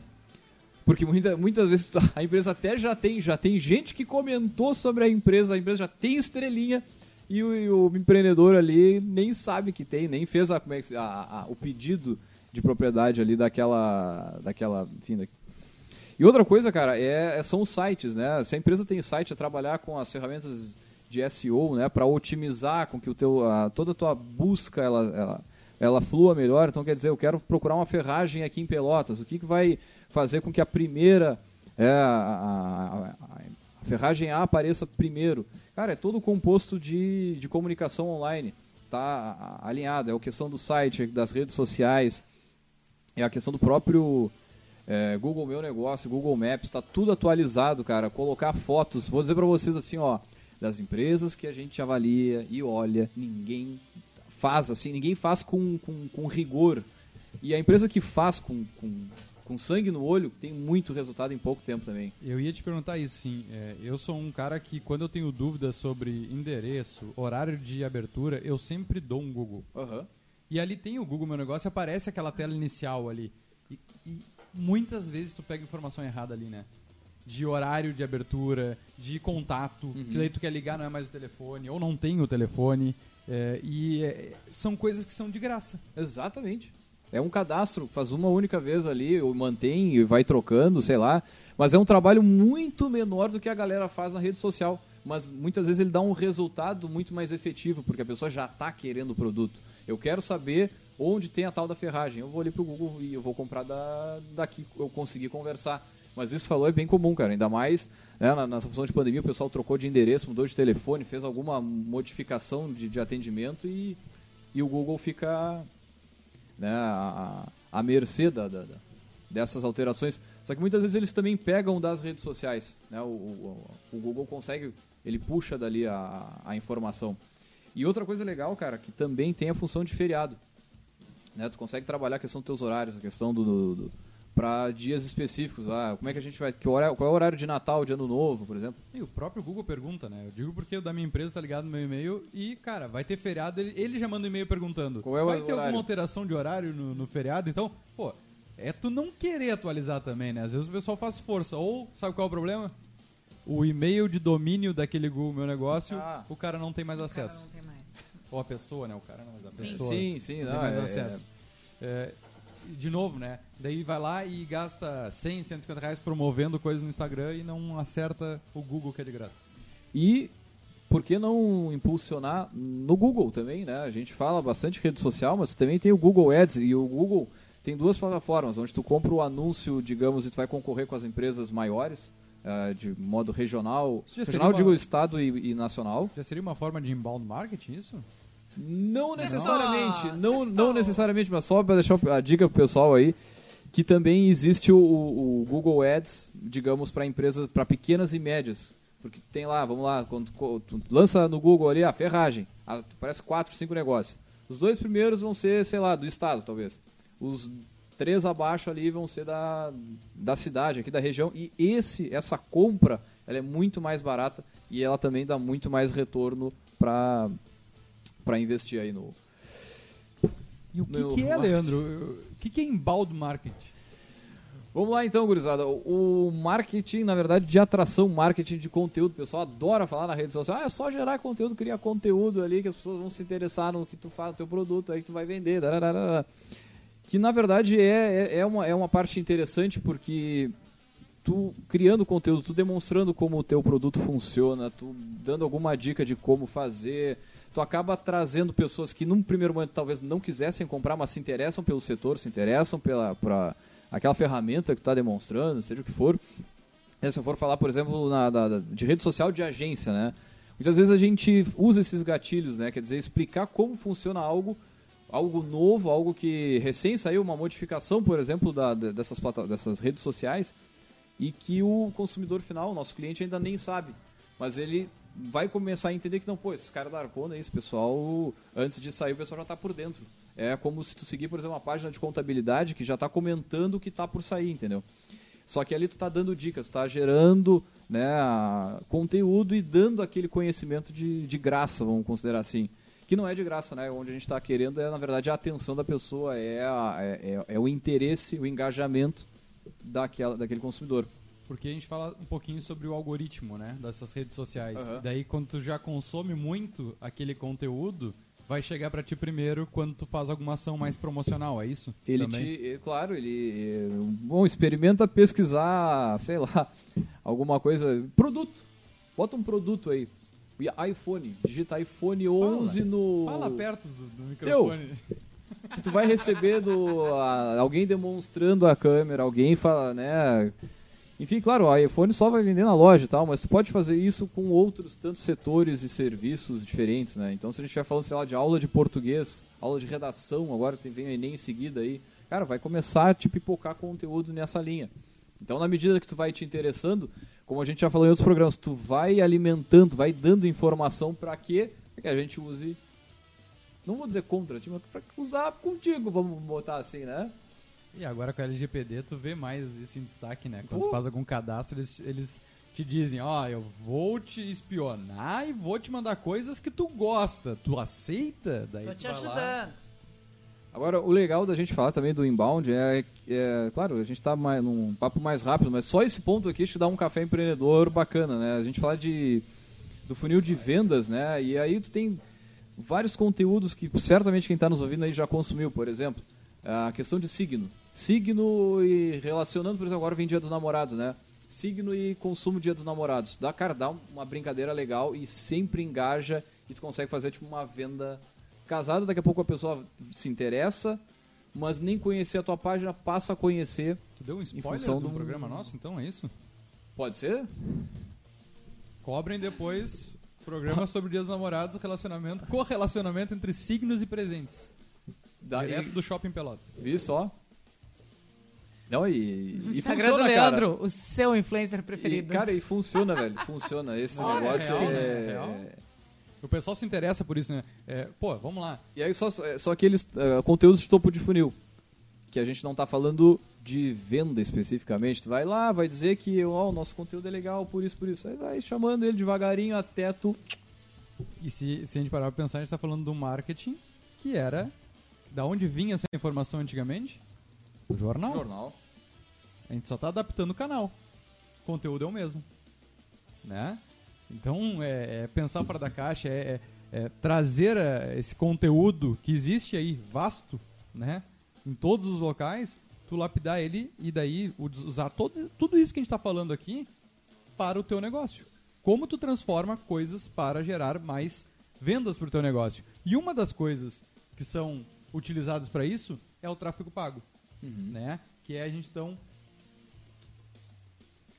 Porque muita, muitas vezes a empresa até já tem, já tem gente que comentou sobre a empresa, a empresa já tem estrelinha e o, e o empreendedor ali nem sabe que tem, nem fez a, como é que a- a- o pedido de propriedade ali daquela, daquela, enfim, da- e outra coisa, cara, é, é- são os sites, né? Se a empresa tem site, é trabalhar com as ferramentas de SEO, né, para otimizar com que o teu, a- toda a tua busca ela, ela, ela flua melhor. Então, quer dizer, eu quero procurar uma ferragem aqui em Pelotas. O que, que vai fazer com que a primeira, é, a, a- a- a ferragem A apareça primeiro? Cara, é todo composto de, de comunicação online, tá alinhado. É a questão do site, das redes sociais, é a questão do próprio é, Google Meu Negócio, Google Maps, está tudo atualizado, cara. Colocar fotos, vou dizer para vocês assim, ó, das empresas que a gente avalia e olha, ninguém faz assim, ninguém faz com, com, com rigor. E a empresa que faz com, com, com sangue no olho tem muito resultado em pouco tempo também. Eu ia te perguntar isso, sim. É, eu sou um cara que, quando eu tenho dúvidas sobre endereço, horário de abertura, eu sempre dou um Google. Aham. E ali tem o Google Meu Negócio, aparece aquela tela inicial ali. E, e muitas vezes tu pega informação errada ali, né? De horário de abertura, de contato, Uhum. que daí tu quer ligar, não é mais o telefone, ou não tem o telefone. é, e é, são coisas que são de graça. Exatamente. É um cadastro, faz uma única vez ali, ou mantém e vai trocando, sei lá. Mas é um trabalho muito menor do que a galera faz na rede social. Mas muitas vezes ele dá um resultado muito mais efetivo, porque a pessoa já está querendo o produto. Eu quero saber onde tem a tal da ferragem. Eu vou ali pro Google e eu vou comprar da, daqui eu conseguir conversar. Mas isso falou é bem comum, cara. Ainda mais né, na, nessa função de pandemia, o pessoal trocou de endereço, mudou de telefone, fez alguma modificação de, de atendimento e, e o Google fica né, a, a mercê da- da- dessas alterações. Só que muitas vezes eles também pegam das redes sociais. Né? O, o- o Google consegue, ele puxa dali a, a informação. E outra coisa legal, cara, que também tem a função de feriado. Né? Tu consegue trabalhar a questão dos teus horários, a questão do, do, do para dias específicos. Ah, como é que a gente vai. Que horário, qual é o horário de Natal, de Ano Novo, por exemplo? E o próprio Google pergunta, né? Eu digo porque o da minha empresa tá ligado no meu e-mail e, cara, vai ter feriado, ele, ele já manda um e-mail perguntando. Qual é o vai ter horário? alguma alteração de horário no, no feriado? Então, pô, é tu não querer atualizar também, né? Às vezes o pessoal faz força. Ou, sabe qual é o problema? O e-mail de domínio daquele Google Meu Negócio, Ah. o cara não tem mais O cara acesso. não tem mais. Ou a pessoa, né? O cara não, mas a Sim. pessoa. Sim, sim, não não, tem mais é- acesso. É, de novo, né? Daí vai lá e gasta 100, 150 reais promovendo coisas no Instagram e não acerta o Google que é de graça. E por que não impulsionar no Google também, né? A gente fala bastante rede social, mas também tem o Google Ads e o Google tem duas plataformas onde tu compra o anúncio, digamos, e tu vai concorrer com as empresas maiores eh, de modo regional, regional seria digo uma- estado e, e nacional. Já seria uma forma de inbound marketing isso? Não necessariamente, Não. não, Sextou. não necessariamente, mas só para deixar a dica pro pessoal aí, que também existe o, o Google Ads, digamos, para empresas, para pequenas e médias. Porque tem lá, vamos lá, quando tu lança no Google ali a ferragem, a- parece quatro, cinco negócios. Os dois primeiros vão ser, sei lá, do estado, talvez. Os três abaixo ali vão ser da, da cidade, aqui da região. E esse, essa compra, ela é muito mais barata e ela também dá muito mais retorno para para investir aí no. E o que, Meu que é. Leandro? O que, que é inbound marketing? Vamos lá então, gurizada. O o marketing, na verdade, de atração, marketing de conteúdo. O pessoal adora falar na rede social. Ah, é só gerar conteúdo, criar conteúdo ali que as pessoas vão se interessar no que tu faz, no teu produto aí que tu vai vender. dararara. Que na verdade é, é, é uma, é uma parte interessante porque tu criando conteúdo, tu demonstrando como o teu produto funciona, tu dando alguma dica de como fazer, tu acaba trazendo pessoas que num primeiro momento talvez não quisessem comprar, mas se interessam pelo setor, se interessam pela pra aquela ferramenta que tu está demonstrando, seja o que for. Se eu for falar, por exemplo, na, de rede social de agência, né? Muitas vezes a gente usa esses gatilhos, né? Quer dizer, explicar como funciona algo, algo novo, algo que recém saiu, uma modificação, por exemplo, da, dessas, dessas redes sociais, e que o consumidor final, o nosso cliente, ainda nem sabe. Mas ele vai começar a entender que não, pô, esses caras da Arcona, esse pessoal, antes de sair, o pessoal já está por dentro. É como se tu seguir, por exemplo, uma página de contabilidade que já está comentando o que está por sair, entendeu? Só que ali tu está dando dicas, tu está gerando né, conteúdo e dando aquele conhecimento de, de graça, vamos considerar assim. Que não é de graça, né? Onde a gente está querendo é, na verdade, a atenção da pessoa, é, a, é, é, é o interesse, o engajamento daquela, daquele consumidor. Porque a gente fala um pouquinho sobre o algoritmo, né? Dessas redes sociais. Uhum. daí, quando tu já consome muito aquele conteúdo, vai chegar para ti primeiro quando tu faz alguma ação mais promocional, é isso? Ele Também? te, claro, ele bom, experimenta pesquisar, sei lá, alguma coisa, produto. Bota um produto aí. iPhone, digita iPhone 11 fala, no Fala perto do, do microfone. Deu. que tu vai receber do a, alguém demonstrando a câmera, alguém fala, né, enfim, claro, o iPhone só vai vender na loja e tal, mas tu pode fazer isso com outros tantos setores e serviços diferentes, né? Então, se a gente estiver falando, sei lá, de aula de português, aula de redação, agora vem o Enem em seguida aí, cara, vai começar a te pipocar conteúdo nessa linha. Então, na medida que tu vai te interessando, como a gente já falou em outros programas, tu vai alimentando, vai dando informação para que que a gente use não vou dizer contra ti, mas para usar contigo, vamos botar assim, né? E agora com a LGPD tu vê mais isso em destaque, né? Quando uh. tu faz algum cadastro, eles, eles te dizem, ó, oh, eu vou te espionar e vou te mandar coisas que tu gosta. Tu aceita? Daí Tô te ajudando. Lá. Agora, o legal da gente falar também do inbound é, é claro, a gente está num papo mais rápido, mas só esse ponto aqui te dá um café empreendedor bacana, né? A gente fala de do funil de vendas, né? E aí tu tem vários conteúdos que certamente quem está nos ouvindo aí já consumiu, por exemplo, a questão de signo signo e relacionando, por exemplo, agora vem Dia dos Namorados, né? Signo e consumo Dia dos Namorados. Dá, cara, dá uma brincadeira legal e sempre engaja e tu consegue fazer tipo uma venda casada. Daqui a pouco a pessoa se interessa, mas nem conhecer a tua página, passa a conhecer. Tu deu um spoiler do, do programa nosso, então é isso? Pode ser? Cobrem depois programa sobre Dia dos Namorados, relacionamento, correlacionamento entre signos e presentes. Da, Direto e... do Shopping Pelotas. Vi só. Não, e, e Instagram funciona, do Leandro, cara. o seu influencer preferido. E, cara, e funciona, velho. Funciona. Esse negócio é, é... é... O pessoal se interessa por isso, né? É, pô, vamos lá. E aí só, só aqueles uh, conteúdos de topo de funil. Que a gente não está falando de venda especificamente. Tu vai lá, vai dizer que oh, o nosso conteúdo é legal, por isso, por isso. Aí vai chamando ele devagarinho até tu. E se, se a gente parar pra pensar, a gente está falando do marketing, que era. Da onde vinha essa informação antigamente? Do jornal. Jornal. A gente só está adaptando o canal. O conteúdo é o mesmo. Né? Então, é, é pensar fora da caixa, é, é, é trazer é, esse conteúdo que existe aí, vasto, né? em todos os locais, tu lapidar ele e daí usar todo, tudo isso que a gente está falando aqui para o teu negócio. Como tu transforma coisas para gerar mais vendas para o teu negócio. E uma das coisas que são utilizadas para isso é o tráfego pago, uhum. né? Que é a gente então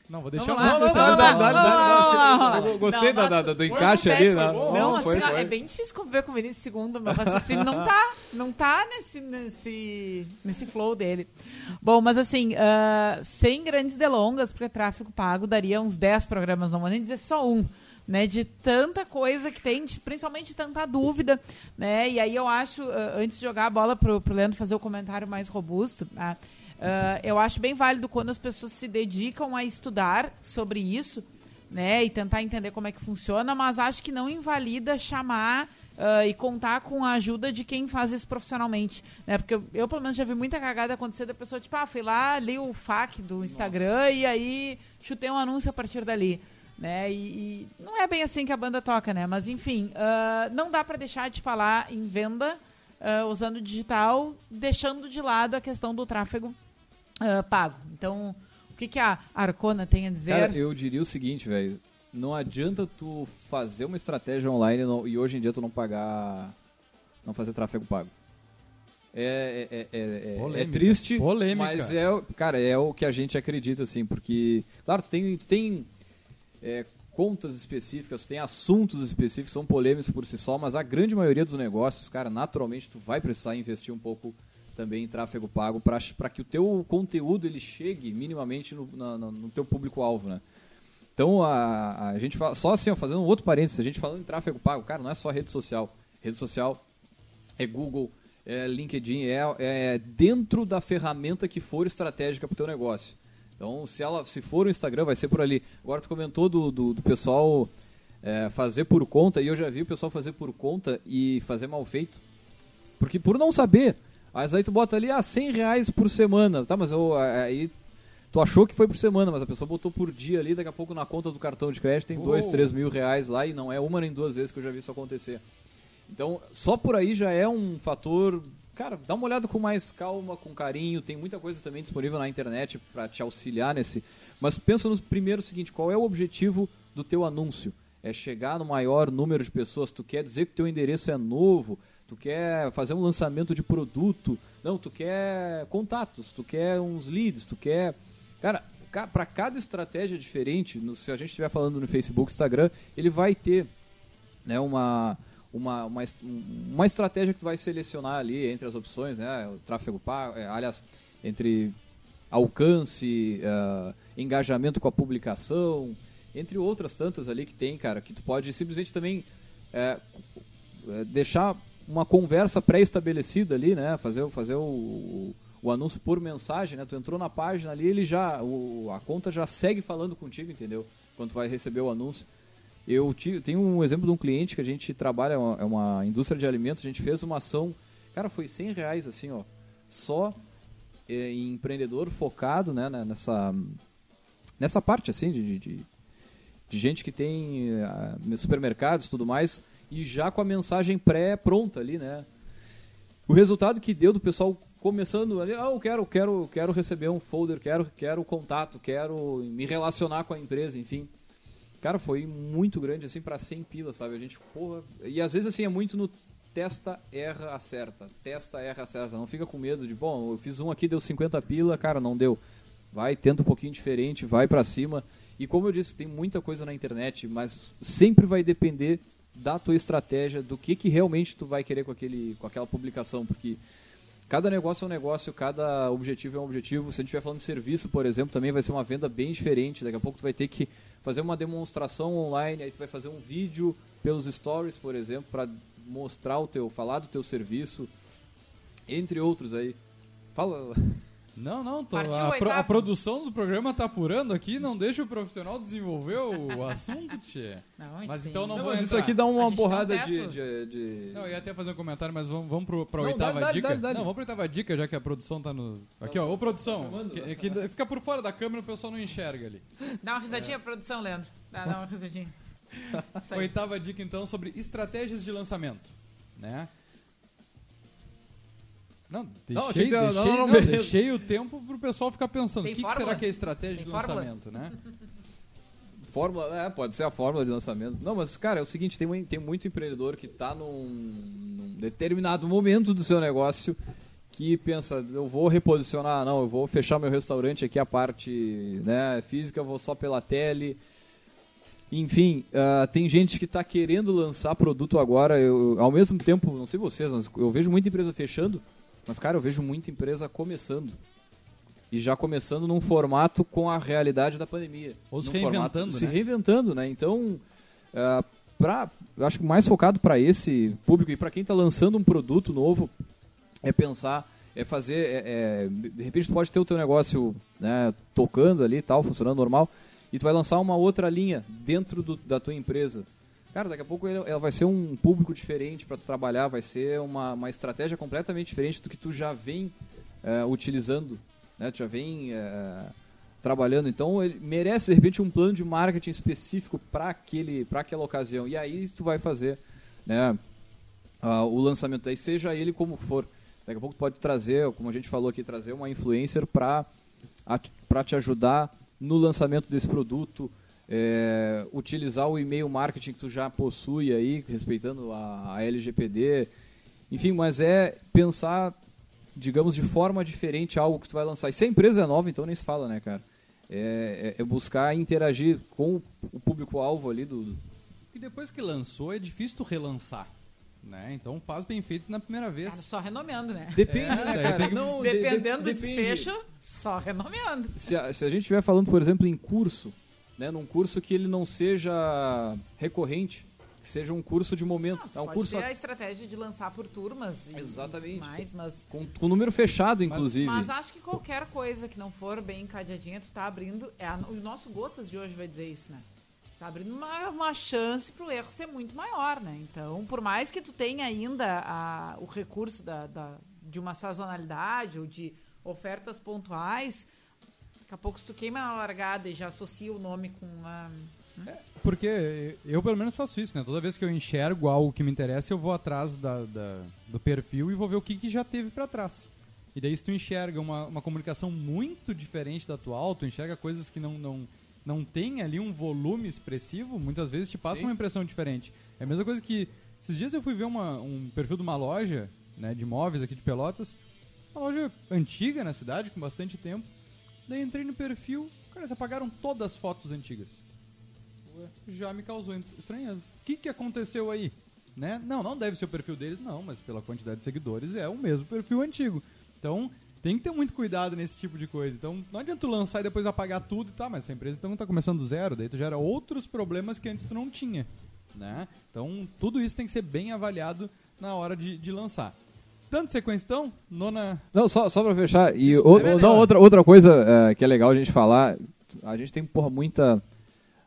não, vou deixar Vamos não, Gostei não, da, da, do encaixe ali. Não, não assim, ó, é bem difícil conviver com o Vinícius segundo, meu raciocínio não tá, não tá nesse, nesse, nesse flow dele. Bom, mas assim, uh, sem grandes delongas, porque tráfego pago daria uns 10 programas, não vou nem dizer só um. Né, de tanta coisa que tem, de, principalmente tanta dúvida, né? E aí eu acho, uh, antes de jogar a bola pro, pro Leandro fazer o comentário mais robusto, uh, Uh, eu acho bem válido quando as pessoas se dedicam a estudar sobre isso, né, e tentar entender como é que funciona, mas acho que não invalida chamar uh, e contar com a ajuda de quem faz isso profissionalmente, né, porque eu, eu, pelo menos já vi muita cagada acontecer da pessoa, tipo, ah, fui lá, li o FAQ do Instagram Nossa. e aí chutei um anúncio a partir dali. Né? E, e, não é bem assim que a banda toca, né? Mas enfim, uh, não dá para deixar de falar em venda usando digital, deixando de lado a questão do tráfego uh, pago. Então, o que, que a Arcona tem a dizer? Cara, eu diria o seguinte, velho. Não adianta tu fazer uma estratégia online não, e hoje em dia tu não pagar. não fazer tráfego pago. É, é, é, é, é triste, Polêmica. mas é, cara, é o que a gente acredita, assim, porque, claro, tu tem, tu tem é, contas específicas, tem assuntos específicos, são polêmicos por si só, mas a grande maioria dos negócios, cara, naturalmente tu vai precisar investir um pouco também em tráfego pago para que o teu conteúdo ele chegue minimamente no, na, no teu público-alvo, né? Então, a, a gente fala, só assim, ó, fazendo um outro parênteses, a gente falando em tráfego pago, cara, não é só rede social. Rede social é Google, é LinkedIn, é, é dentro da ferramenta que for estratégica para o teu negócio. Então, se ela se for o Instagram, vai ser por ali. Agora, tu comentou do, do, do pessoal é, fazer por conta, e eu já vi o pessoal fazer por conta e fazer mal feito. Porque por não saber, mas aí tu bota ali, ah, 100 reais por semana. Tá, mas eu, aí tu achou que foi por semana, mas a pessoa botou por dia ali, daqui a pouco na conta do cartão de crédito tem 2, 3 mil reais lá, e não é uma nem duas vezes que eu já vi isso acontecer. Então, só por aí já é um fator. Cara, dá uma olhada com mais calma, com carinho. Tem muita coisa também disponível na internet para te auxiliar nesse. Mas pensa no primeiro seguinte: qual é o objetivo do teu anúncio? É chegar no maior número de pessoas. Tu quer dizer que o teu endereço é novo? Tu quer fazer um lançamento de produto? Não, tu quer contatos, tu quer uns leads, tu quer. Cara, para cada estratégia diferente, no, se a gente estiver falando no Facebook, Instagram, ele vai ter né, uma uma, uma, uma estratégia que tu vai selecionar ali entre as opções, né? O tráfego pago, é, aliás, entre alcance, uh, engajamento com a publicação, entre outras tantas ali que tem, cara, que tu pode simplesmente também é, deixar uma conversa pré-estabelecida ali, né? Fazer, fazer o, o, anúncio por mensagem, né? Tu entrou na página ali, ele já, o, a conta já segue falando contigo, entendeu? Quando vai receber o anúncio. Eu tenho um exemplo de um cliente que a gente trabalha, é uma, é uma indústria de alimentos, a gente fez uma ação, cara, foi 100 reais assim, ó, só é, em empreendedor focado, né, nessa, nessa parte, assim, de, de, de gente que tem uh, supermercados e tudo mais, e já com a mensagem pré-pronta ali, né. O resultado que deu do pessoal começando ali, ah, eu quero, quero, quero receber um folder, quero, quero contato, quero me relacionar com a empresa, enfim. Cara, foi muito grande, assim, para 100 pilas, sabe? A gente, porra... E às vezes, assim, é muito no testa, erra, acerta. Testa, erra, acerta. Não fica com medo de, bom, eu fiz um aqui, deu 50 pila, cara, não deu. Vai, tenta um pouquinho diferente, vai para cima. E como eu disse, tem muita coisa na internet, mas sempre vai depender da tua estratégia, do que, que realmente tu vai querer com, aquele, com aquela publicação, porque cada negócio é um negócio, cada objetivo é um objetivo. Se a gente estiver falando de serviço, por exemplo, também vai ser uma venda bem diferente. Daqui a pouco tu vai ter que fazer uma demonstração online, aí tu vai fazer um vídeo pelos stories, por exemplo, para mostrar o teu, falar do teu serviço, entre outros aí. Fala. Não, não, tô, a, pro, a, produção do programa tá apurando aqui, não deixa o profissional desenvolver o assunto, tchê. Não, mas então não, não vou mas Isso aqui dá uma borrada de, de, de, Não, eu ia até fazer um comentário, mas vamos, vamos pro, pra não, oitava dá, dica. Dá, dá, não, vamos pra oitava dica, já que a produção tá no... Aqui, ó, ô produção, que, que, fica por fora da câmera, o pessoal não enxerga ali. Dá uma risadinha, é. produção, Leandro. Dá, dá uma risadinha. Oitava dica, então, sobre estratégias de lançamento, né? Não, deixei, não, deixei, não, não, não, deixei o tempo pro pessoal ficar pensando. O que, que, será que é estratégia Tem de fórmula? lançamento, né? Fórmula, é, pode ser a fórmula de lançamento. Não, mas, cara, é o seguinte, tem, tem muito empreendedor que está num, num, determinado momento do seu negócio que pensa, eu vou reposicionar, não, eu vou fechar meu restaurante aqui, a parte né, física, eu vou só pela tele. Enfim, uh, tem gente que está querendo lançar produto agora. Eu, ao mesmo tempo, não sei vocês, mas eu vejo muita empresa fechando mas, cara, eu vejo muita empresa começando. E já começando num formato com a realidade da pandemia. Ou se reinventando, formato, né? Se reinventando, né? Então, uh, pra, eu acho que mais focado para esse público e para quem está lançando um produto novo, é pensar, é fazer, é, é, de repente tu pode ter o teu negócio né, tocando ali tal, funcionando normal, e tu vai lançar uma outra linha dentro do, da tua empresa. Cara, daqui a pouco ela vai ser um público diferente para tu trabalhar, vai ser uma, uma estratégia completamente diferente do que tu já vem é, utilizando, né? Tu já vem é, trabalhando. Então, ele merece, de repente, um plano de marketing específico para aquela ocasião. E aí tu vai fazer né, o lançamento. Aí seja ele como for. Daqui a pouco tu pode trazer, como a gente falou aqui, trazer uma influencer para te ajudar no lançamento desse produto, é, utilizar o e-mail marketing que tu já possui aí, respeitando a, a LGPD, enfim, mas é pensar, digamos, de forma diferente algo que tu vai lançar. E se a empresa é nova, então nem se fala, né, cara? É, é, é buscar interagir com o público-alvo ali do... E depois que lançou, é difícil tu relançar. Né? Então faz bem feito na primeira vez. Cara, só renomeando, né? Depende, é, né, cara? Não, Dependendo de, de, do desfecho, só renomeando. Se a, se a gente estiver falando, por exemplo, em curso, né, num curso que ele não seja recorrente, que seja um curso de momento. Não, é um pode curso ter a estratégia de lançar por turmas. E, Exatamente. E mais, mas, com, com número fechado, inclusive. mas acho que qualquer coisa que não for bem encadeadinha, tu tá abrindo. É a- o nosso Gotas de hoje vai dizer isso, né? Tá abrindo uma, uma chance pro erro ser muito maior, né? Então, por mais que tu tenha ainda a- o recurso da, da- de uma sazonalidade ou de ofertas pontuais, daqui a pouco se tu queima na largada e já associa o nome com uma. Porque eu, pelo menos, faço isso, né? Toda vez que eu enxergo algo que me interessa, eu vou atrás da, da- do perfil e vou ver o que, que já teve pra trás. E daí, se tu enxerga uma, uma comunicação muito diferente da atual, tu enxerga coisas que não, não, não tem ali um volume expressivo, muitas vezes te passa Sim. uma impressão diferente. É a mesma coisa que... Esses dias eu fui ver uma- um perfil de uma loja né, de imóveis aqui de Pelotas, uma loja antiga na cidade, com bastante tempo. Daí entrei no perfil, cara, eles apagaram todas as fotos antigas já me causou estranheza. O que, que aconteceu aí? Né? Não, não deve ser o perfil deles, não, mas pela quantidade de seguidores é o mesmo perfil antigo. Então, tem que ter muito cuidado nesse tipo de coisa. Então, não adianta tu lançar e depois apagar tudo e tá, mas essa empresa então tá começando do zero, daí tu gera outros problemas que antes tu não tinha. Né? Então, tudo isso tem que ser bem avaliado na hora de, de lançar. Tanto sequência, então, nona. Não, só, só pra fechar. E o- é não, outra, outra coisa é, que é legal a gente falar, a gente tem, porra, muita,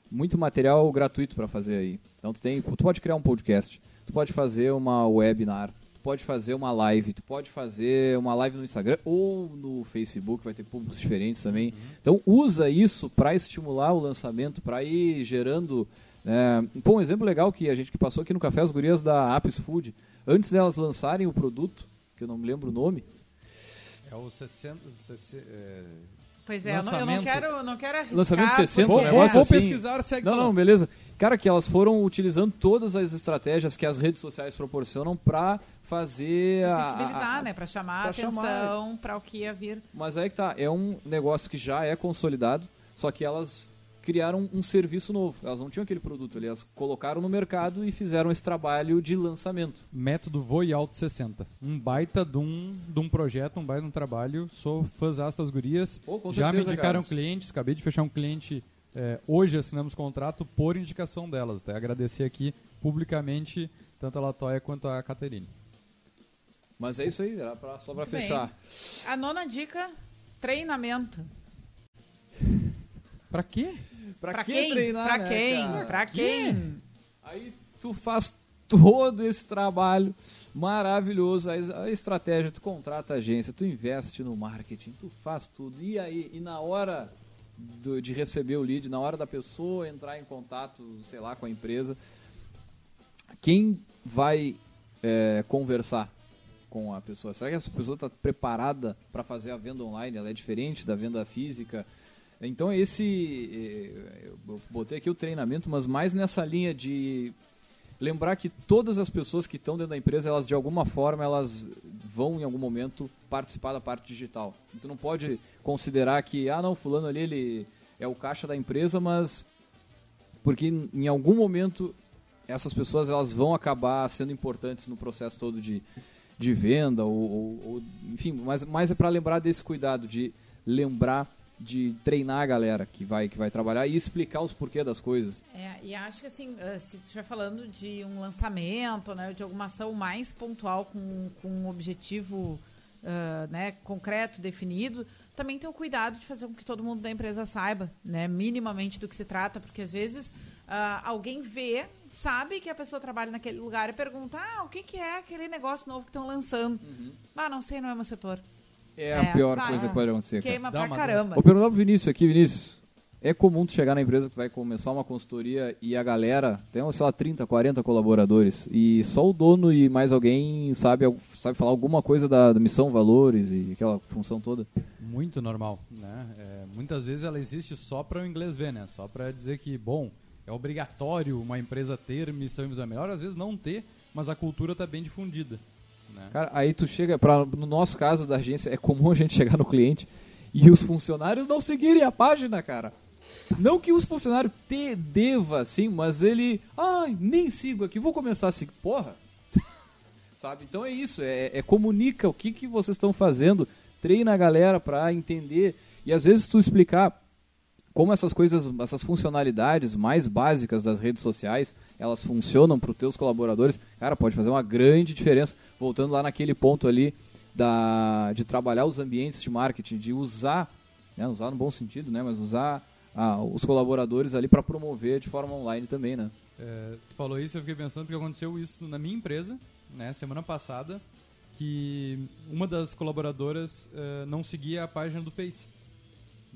muito material gratuito pra fazer aí. Então tu, tem, tu pode criar um podcast, tu pode fazer uma webinar, tu pode fazer uma live, tu pode fazer uma live no Instagram ou no Facebook, vai ter públicos diferentes também. Então usa isso pra estimular o lançamento, pra ir gerando... É, pô, um exemplo legal que a gente que passou aqui no Café as Gurias da Apps Food, antes delas lançarem o produto, que eu não me lembro o nome, É o 60. Pois é, eu não, eu não Lançamento. quero, não quero arriscar. Lançamento 60, porque- um Vou, vou, vou assim. pesquisar, segue Não, não, beleza. Cara, que elas foram utilizando todas as estratégias que as redes sociais proporcionam pra fazer a, sensibilizar, a- né? Pra chamar pra a atenção para o que ia vir. Mas aí que tá, é um negócio que já é consolidado, só que elas criaram um serviço novo. Elas não tinham aquele produto, ali, elas colocaram no mercado e fizeram esse trabalho de lançamento. Método Voe Alto 60. Um baita de um, de um projeto, um baita de um trabalho. Sou fãzasto das gurias. Pô, com Já me certeza, indicaram Carlos. clientes, acabei de fechar um cliente. é, hoje assinamos contrato por indicação delas. Até agradecer aqui publicamente tanto a Latoya quanto a Caterine. Mas é isso aí, era pra- só pra Muito bem. fechar. A nona dica, treinamento. Pra quê? Pra, Pra que quem? treinar, pra né, quem? cara? Pra quem? Aí tu faz todo esse trabalho maravilhoso, a estratégia, tu contrata a agência, tu investe no marketing, tu faz tudo. E aí, e na hora do- de receber o lead, na hora da pessoa entrar em contato, sei lá, com a empresa, quem vai é, conversar com a pessoa? Será que essa pessoa está preparada para fazer a venda online? Ela é diferente da venda física? Então esse, eh, eu botei aqui o treinamento, mas mais nessa linha de lembrar que todas as pessoas que estão dentro da empresa, elas de alguma forma, elas vão em algum momento participar da parte digital. Então não pode considerar que, ah não, fulano ali, ele é o caixa da empresa, mas porque em- algum momento essas pessoas elas vão acabar sendo importantes no processo todo de, de venda ou, ou- ou- enfim, mas, mas é para lembrar desse cuidado de lembrar de treinar a galera que vai que vai trabalhar e explicar os porquê das coisas. É, e acho que assim, eh, se estiver falando de um lançamento, né, de alguma ação mais pontual com, com um objetivo ah, né, concreto, definido, também tem o cuidado de fazer com que todo mundo da empresa saiba, né, minimamente do que se trata, porque às vezes ah, alguém vê, sabe que a pessoa trabalha naquele lugar e pergunta, ah, o que, que é aquele negócio novo que estão lançando? Ah, não sei, não é meu setor. É, É, a pior vai, coisa é. que pode acontecer. cara. Queima Dá pra uma- caramba. Vou perguntar pro Vinícius aqui, Vinícius. É comum tu chegar na empresa que vai começar uma consultoria e a galera tem, sei lá, 30, 40 colaboradores e só o dono e mais alguém sabe, sabe falar alguma coisa da, da missão, valores e aquela função toda. Muito normal, né? É, muitas vezes ela existe só para o inglês ver, né? Só para dizer que, bom, é obrigatório uma empresa ter missão e visão. É melhor às vezes não ter, mas a cultura está bem difundida. Né? Cara, aí tu chega, pra, no nosso caso da agência, é comum a gente chegar no cliente e os funcionários não seguirem a página, cara. Não que os funcionários te deva, assim, mas ele. Ai, nem sigo aqui, vou começar a seguir. Porra! Sabe? Então é isso, é, é comunica o que, que vocês estão fazendo, treina a galera pra entender. E às vezes tu explicar como essas coisas, essas funcionalidades mais básicas das redes sociais, elas funcionam para os teus colaboradores, cara, pode fazer uma grande diferença. Voltando lá naquele ponto ali da, de trabalhar os ambientes de marketing, de usar, né, usar no bom sentido, né, mas usar ah, os colaboradores ali para promover de forma online também, né? É, tu falou isso, eu fiquei pensando porque aconteceu isso na minha empresa, né, semana passada, que uma das colaboradoras uh, não seguia a página do Face.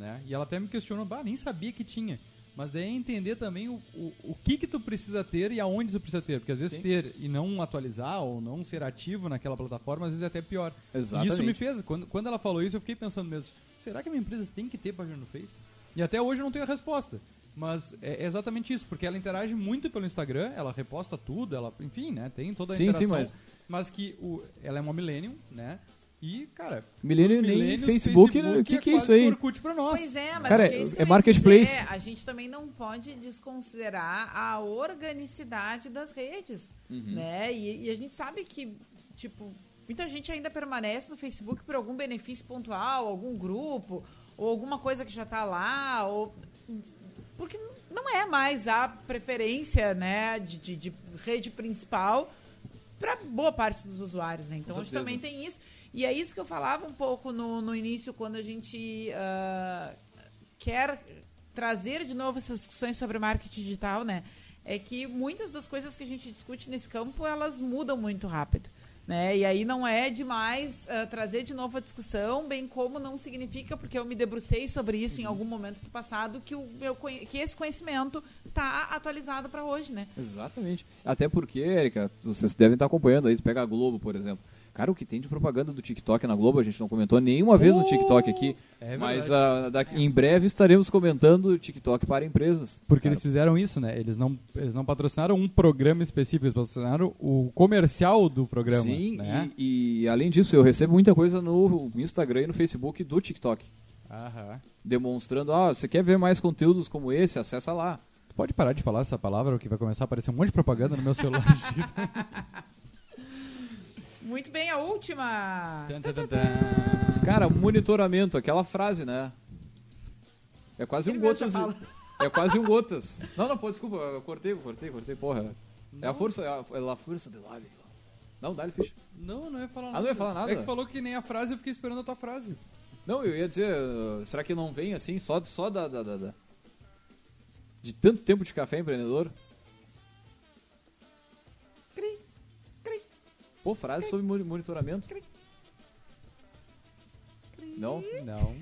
Né? E ela até me questionou, bah, nem sabia que tinha. Mas daí é entender também o, o, o que que tu precisa ter e aonde tu precisa ter. Porque às vezes Sim. ter e não atualizar ou não ser ativo naquela plataforma, às vezes é até pior. Exatamente. E isso me fez, quando, quando ela falou isso, eu fiquei pensando mesmo, será que a minha empresa tem que ter página no Face? E até hoje eu não tenho a resposta. Mas é exatamente isso, porque ela interage muito pelo Instagram, ela reposta tudo, ela, enfim, né, tem toda a sim, interação. Sim, mas... mas que o, ela é uma millennium, né? E, cara, milênio nem Facebook, Facebook o que, é que é isso aí? Pra nós. Pois é, mas cara, o que é, isso é marketplace. Dizer, a gente também não pode desconsiderar a organicidade das redes, uhum. né? E, e, a gente sabe que, tipo, muita gente ainda permanece no Facebook por algum benefício pontual, algum grupo, ou alguma coisa que já está lá, ou porque não é mais a preferência, né, de, de, de rede principal para boa parte dos usuários, né? Então, a gente também tem isso. E é isso que eu falava um pouco no, no início, quando a gente uh, quer trazer de novo essas discussões sobre marketing digital, né? É que muitas das coisas que a gente discute nesse campo, elas mudam muito rápido. Né? E aí não é demais uh, trazer de novo a discussão, bem como não significa, porque eu me debrucei sobre isso uhum. em algum momento do passado, que, o meu, que esse conhecimento está atualizado para hoje, né? Exatamente. Até porque, Erika, vocês devem estar acompanhando aí, pega a Globo, por exemplo. Cara, o que tem de propaganda do TikTok na Globo, a gente não comentou nenhuma vez no TikTok aqui. É mas uh, daqui, em breve estaremos comentando o TikTok para empresas. Porque cara. eles fizeram isso, né? Eles não, eles não patrocinaram um programa específico, eles patrocinaram o comercial do programa. Sim, né? e, e, além disso, eu recebo muita coisa no Instagram e no Facebook do TikTok. Aham. Demonstrando, oh, você quer ver mais conteúdos como esse? Acessa lá. Pode parar de falar essa palavra, que vai começar a aparecer um monte de propaganda no meu celular. Muito bem, a última. Cara, monitoramento, aquela frase, né? É quase Ele um gotas. É quase um gotas. Não, não, pô, desculpa, eu cortei, eu cortei, cortei, porra. Não. É a força, é a, é a força de lá. Não, dá-lhe ficha. Não, não ia falar nada. Ah, não ia falar nada? É que tu falou que nem a frase, eu fiquei esperando a tua frase. Não, eu ia dizer, será que não vem assim, só, só da, da, da, da, de tanto tempo de café empreendedor? Pô, frase sobre monitoramento? Não? Não.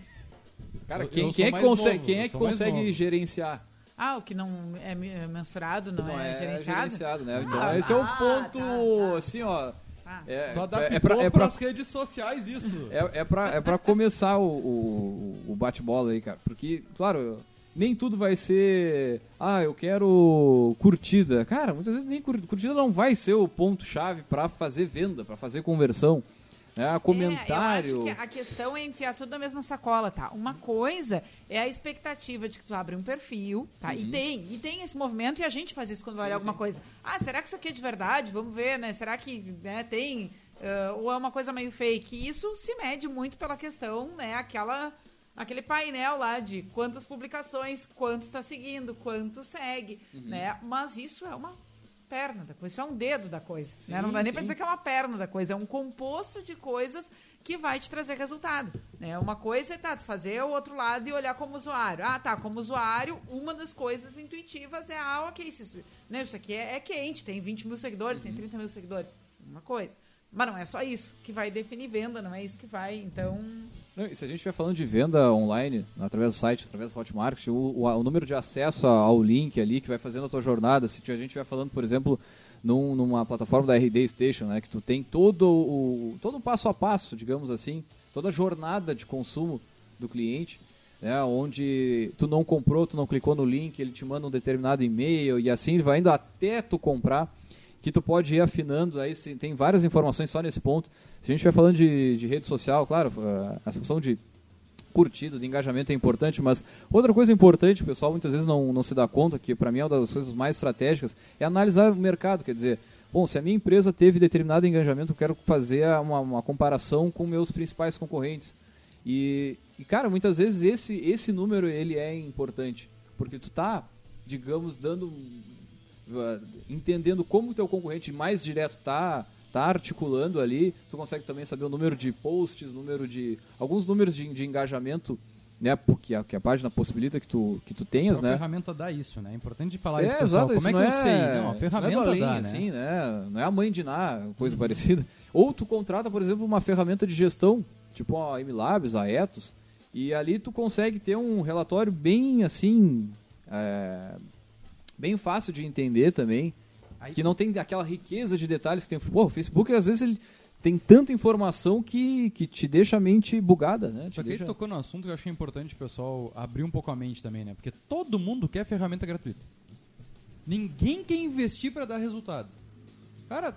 Cara, quem, eu quem é que consegue, quem é que consegue gerenciar? Ah, o que não é, é mensurado não, não é, é, gerenciado? gerenciado né? Então, ah, esse é o ah, ponto, tá, tá. assim, ó. Ah. É, tu adaptou é pra, é pras redes sociais isso. É, é, pra, é pra começar o, o, o bate-bola aí, cara. Porque, claro, nem tudo vai ser, ah, eu quero curtida. Cara, muitas vezes nem curtida não vai ser o ponto-chave para fazer venda, para fazer conversão. É, comentário. É, eu acho que a questão é enfiar tudo na mesma sacola, tá? Uma coisa é a expectativa de que tu abre um perfil, tá? Uhum. E tem, e tem esse movimento e a gente faz isso quando sim, vai alguma sim. coisa. Ah, será que isso aqui é de verdade? Vamos ver, né? Será que né, tem uh, ou é uma coisa meio fake? Isso se mede muito pela questão, né? Aquela aquele painel lá de quantas publicações, quanto está seguindo, quanto segue, uhum. né? Mas isso é uma perna da coisa, isso é um dedo da coisa, sim, né? Não dá nem para dizer que é uma perna da coisa, é um composto de coisas que vai te trazer resultado, né? Uma coisa é tá, fazer o outro lado e olhar como usuário. Ah, tá, como usuário, uma das coisas intuitivas é, ah, ok, isso, né? isso aqui é, é quente, tem 20 mil seguidores, uhum. tem 30 mil seguidores, uma coisa. Mas não é só isso que vai definir venda, não é isso que vai, então... Não, se a gente estiver falando de venda online, através do site, através do Hotmart, o, o, o, número de acesso ao link ali que vai fazendo a tua jornada, se a gente estiver falando, por exemplo, num, numa plataforma da RD Station, né, que tu tem todo o, todo o passo a passo, digamos assim, toda a jornada de consumo do cliente, né, onde tu não comprou, tu não clicou no link, ele te manda um determinado e-mail e assim ele vai indo até tu comprar, que tu pode ir afinando, aí tem várias informações só nesse ponto. Se a gente estiver falando de, de rede social, claro, a função de curtida, de engajamento é importante, mas outra coisa importante, o pessoal muitas vezes não, não se dá conta, que para mim é uma das coisas mais estratégicas, é analisar o mercado, quer dizer, bom, se a minha empresa teve determinado engajamento, eu quero fazer uma, uma comparação com meus principais concorrentes. E e, cara, muitas vezes esse, esse número ele é importante. Porque tu tá, digamos, dando. Uh, entendendo como o teu concorrente mais direto tá, tá articulando ali. Tu consegue também saber o número de posts, número de. alguns números de, de engajamento. Né, porque a, que a página possibilita que tu, que tu tenhas, a né? ferramenta dá isso, né? É importante falar É, isso, pessoal. exato, Como é que eu não sei? é- Não, a ferramenta não é além, dá, né? assim, né? Não é a mãe de Ná, coisa parecida. Ou tu contrata, por exemplo, uma ferramenta de gestão, tipo a MLabs, a Ethos, e ali tu consegue ter um relatório bem assim, é, bem fácil de entender também, que não tem aquela riqueza de detalhes que tem. Pô, o Facebook às vezes ele tem tanta informação que, que te deixa a mente bugada, né? Te Só que aí deixa- tocou no assunto que eu achei importante o pessoal abrir um pouco a mente também, né? Porque todo mundo quer ferramenta gratuita. Ninguém quer investir para dar resultado. Cara,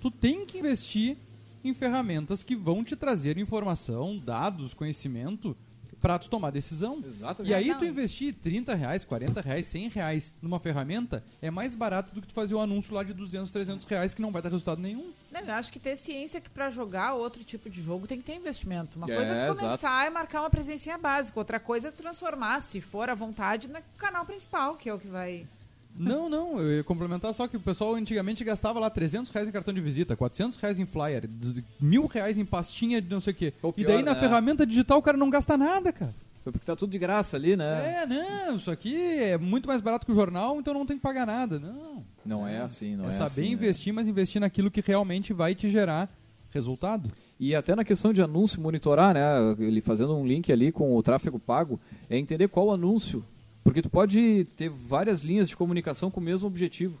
tu tem que investir em ferramentas que vão te trazer informação, dados, conhecimento para tu tomar decisão. Exatamente. E aí tu investir 30 reais, 40 reais, 100 reais numa ferramenta é mais barato do que tu fazer um anúncio lá de 200, 300 reais que não vai dar resultado nenhum. Não, eu acho que ter ciência que pra jogar outro tipo de jogo tem que ter investimento. Uma É, coisa é tu exato. começar e marcar uma presencinha básica, outra coisa é transformar, se for à vontade, no canal principal, que é o que vai. Não, não, eu ia complementar só que o pessoal antigamente gastava lá 300 reais em cartão de visita, 400 reais em flyer, mil reais em pastinha de não sei o quê. Ou e daí na né? ferramenta digital o cara não gasta nada, cara. Porque tá tudo de graça ali, né? É, não, isso aqui é muito mais barato que o jornal, então não tem que pagar nada. Não. Não é assim, não é, é saber assim, né? investir, mas investir naquilo que realmente vai te gerar resultado. E até na questão de anúncio, monitorar, né? Ele fazendo um link ali com o tráfego pago, é entender qual anúncio. Porque tu pode ter várias linhas de comunicação com o mesmo objetivo.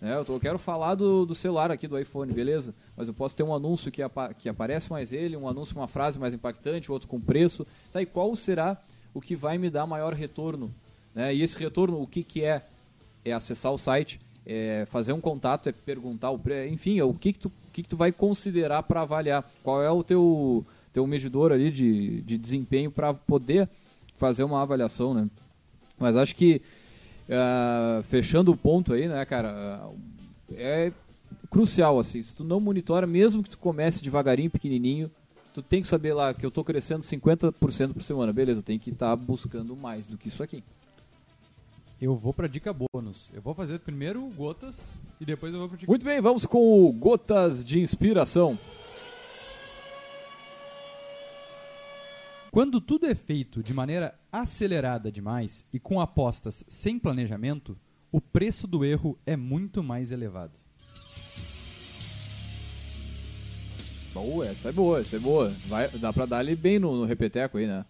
né? eu, tô- eu quero falar do, do celular aqui, do iPhone, beleza? Mas eu posso ter um anúncio que, apa- que aparece mais ele, um anúncio com uma frase mais impactante, outro com preço. Tá, e qual será o que vai me dar maior retorno? Né? E esse retorno, o que, que é? É acessar o site, é fazer um contato, é perguntar o preço, enfim, é o que, que, tu, que, que tu vai considerar para avaliar? Qual é o teu, teu medidor ali de, de desempenho para poder fazer uma avaliação, né? Mas acho que, ah, fechando o ponto aí, né, cara, é crucial, assim, se tu não monitora, mesmo que tu comece devagarinho, pequenininho, tu tem que saber lá que eu tô crescendo 50% por semana, beleza, eu tenho que estar buscando mais do que isso aqui. Eu vou pra dica bônus. Eu vou fazer primeiro gotas e depois eu vou pro dica Muito bem, vamos com o Gotas de Inspiração. Quando tudo é feito de maneira acelerada demais e com apostas sem planejamento, o preço do erro é muito mais elevado. Boa, essa é boa, essa é boa. Vai, dá pra dar ali bem no, no repeteco aí, né?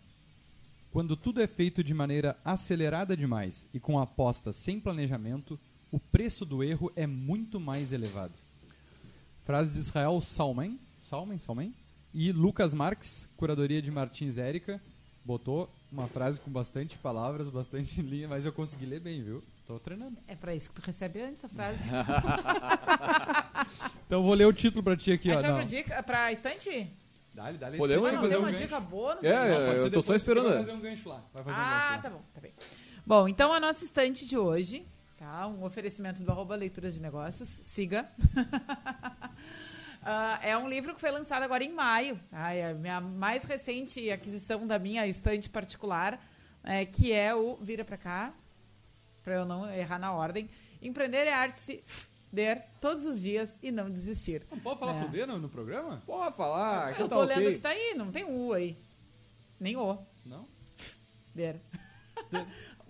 Quando tudo é feito de maneira acelerada demais e com apostas sem planejamento, o preço do erro é muito mais elevado. Frase de Israel Salmen, Salmen, Salmen e Lucas Marques, curadoria de Martins Érica, botou uma frase com bastante palavras, bastante linha, mas eu consegui ler bem, viu? Tô treinando. É pra isso que tu recebe antes a frase. Então eu vou ler o título pra ti aqui, ó. Achou Não. pra, dica, pra estante? Dale, dale. Podemos Ah, não, fazer tem um uma gancho. dica boa? Não É. Não, pode eu ser tô só esperando, Vai né? fazer um gancho lá. Vai fazer um gancho Ah, lá. tá bom, tá bem. Bom, então a nossa estante de hoje, tá? Um oferecimento do arroba Leituras de Negócios, siga. Ah, é um livro que foi lançado agora em maio. tá? É a minha mais recente aquisição da minha estante particular, é, que é o Vira Pra Cá, pra eu não errar na ordem. Empreender é arte se der todos os dias e não desistir. Não pode falar É. fuder no, no programa? Pode falar, aqui eu tá tô ok. lendo que tá aí, não tem U aí. Nem O. Não? Der.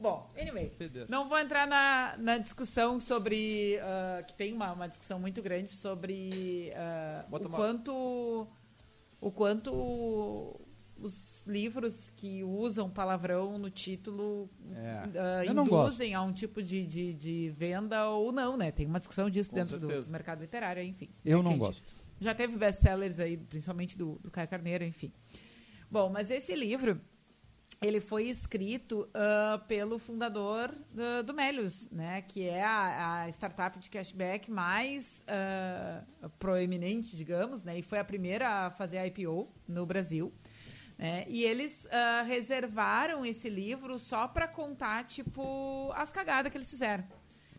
Bom, anyway. Não vou entrar na, na discussão sobre. ah, que tem uma, uma discussão muito grande sobre Bota o quanto. O quanto os livros que usam palavrão no título É. não induzem a um tipo de, de, de venda ou não, né? Tem uma discussão disso Com dentro do certeza. mercado literário, enfim. Eu É não gente gosto. Já teve best-sellers aí, principalmente do, do Caio Carneiro, enfim. Bom, mas esse livro, ele foi escrito ah, pelo fundador do, do Melius, né? Que é a, a startup de cashback mais ah, proeminente, digamos, né? E foi a primeira a fazer IPO no Brasil. né? E eles ah, reservaram esse livro só para contar, tipo, as cagadas que eles fizeram.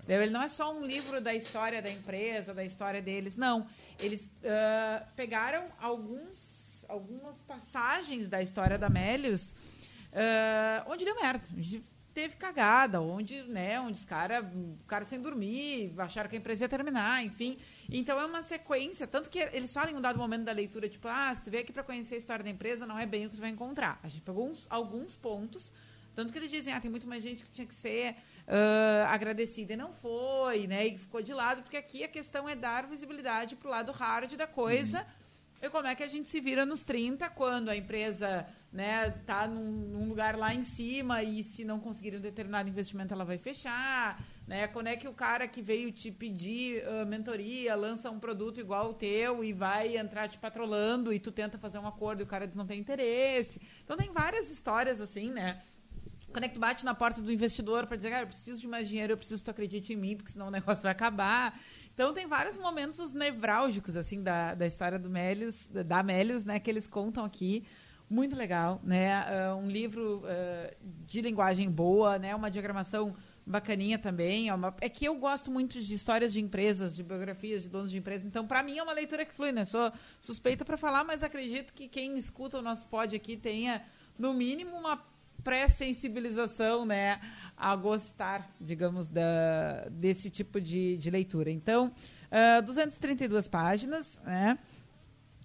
Ele não é só um livro da história da empresa, da história deles, não. Eles ah, pegaram alguns, algumas passagens da história da Melius uh, onde deu merda, onde teve cagada, onde, né, onde os caras cara sem dormir, acharam que a empresa ia terminar, enfim. Então é uma sequência, tanto que eles falam em um dado momento da leitura, tipo, ah, se tu veio aqui para conhecer a história da empresa, não é bem o que você vai encontrar. A gente pegou uns, alguns pontos, tanto que eles dizem, ah, tem muito mais gente que tinha que ser uh, agradecida e não foi, né, e ficou de lado, porque aqui a questão é dar visibilidade para o lado hard da coisa, uhum. e como é que a gente se vira nos 30, quando a empresa né, tá num, num, lugar lá em cima e se não conseguir um determinado investimento ela vai fechar, né? Quando é que o cara que veio te pedir uh, mentoria lança um produto igual o teu e vai entrar te patrolando e tu tenta fazer um acordo e o cara diz não tem interesse. Então tem várias histórias assim, né? Quando é que tu bate na porta do investidor para dizer, cara, eu preciso de mais dinheiro, eu preciso que tu acredite em mim, porque senão o negócio vai acabar. Então tem vários momentos nevrálgicos assim da, da história do Melius, da Melius, né, que eles contam aqui muito legal, né? Uh, um livro uh, de linguagem boa, né? Uma diagramação bacaninha também. É, uma... é, que eu gosto muito de histórias de empresas, de biografias de donos de empresas. Então, para mim é uma leitura que flui, né? Sou suspeita para falar, mas acredito que quem escuta o nosso pod aqui tenha, no mínimo, uma pré-sensibilização, né, a gostar, digamos, da, desse tipo de, de leitura. Então, uh, ah, 232 páginas, né?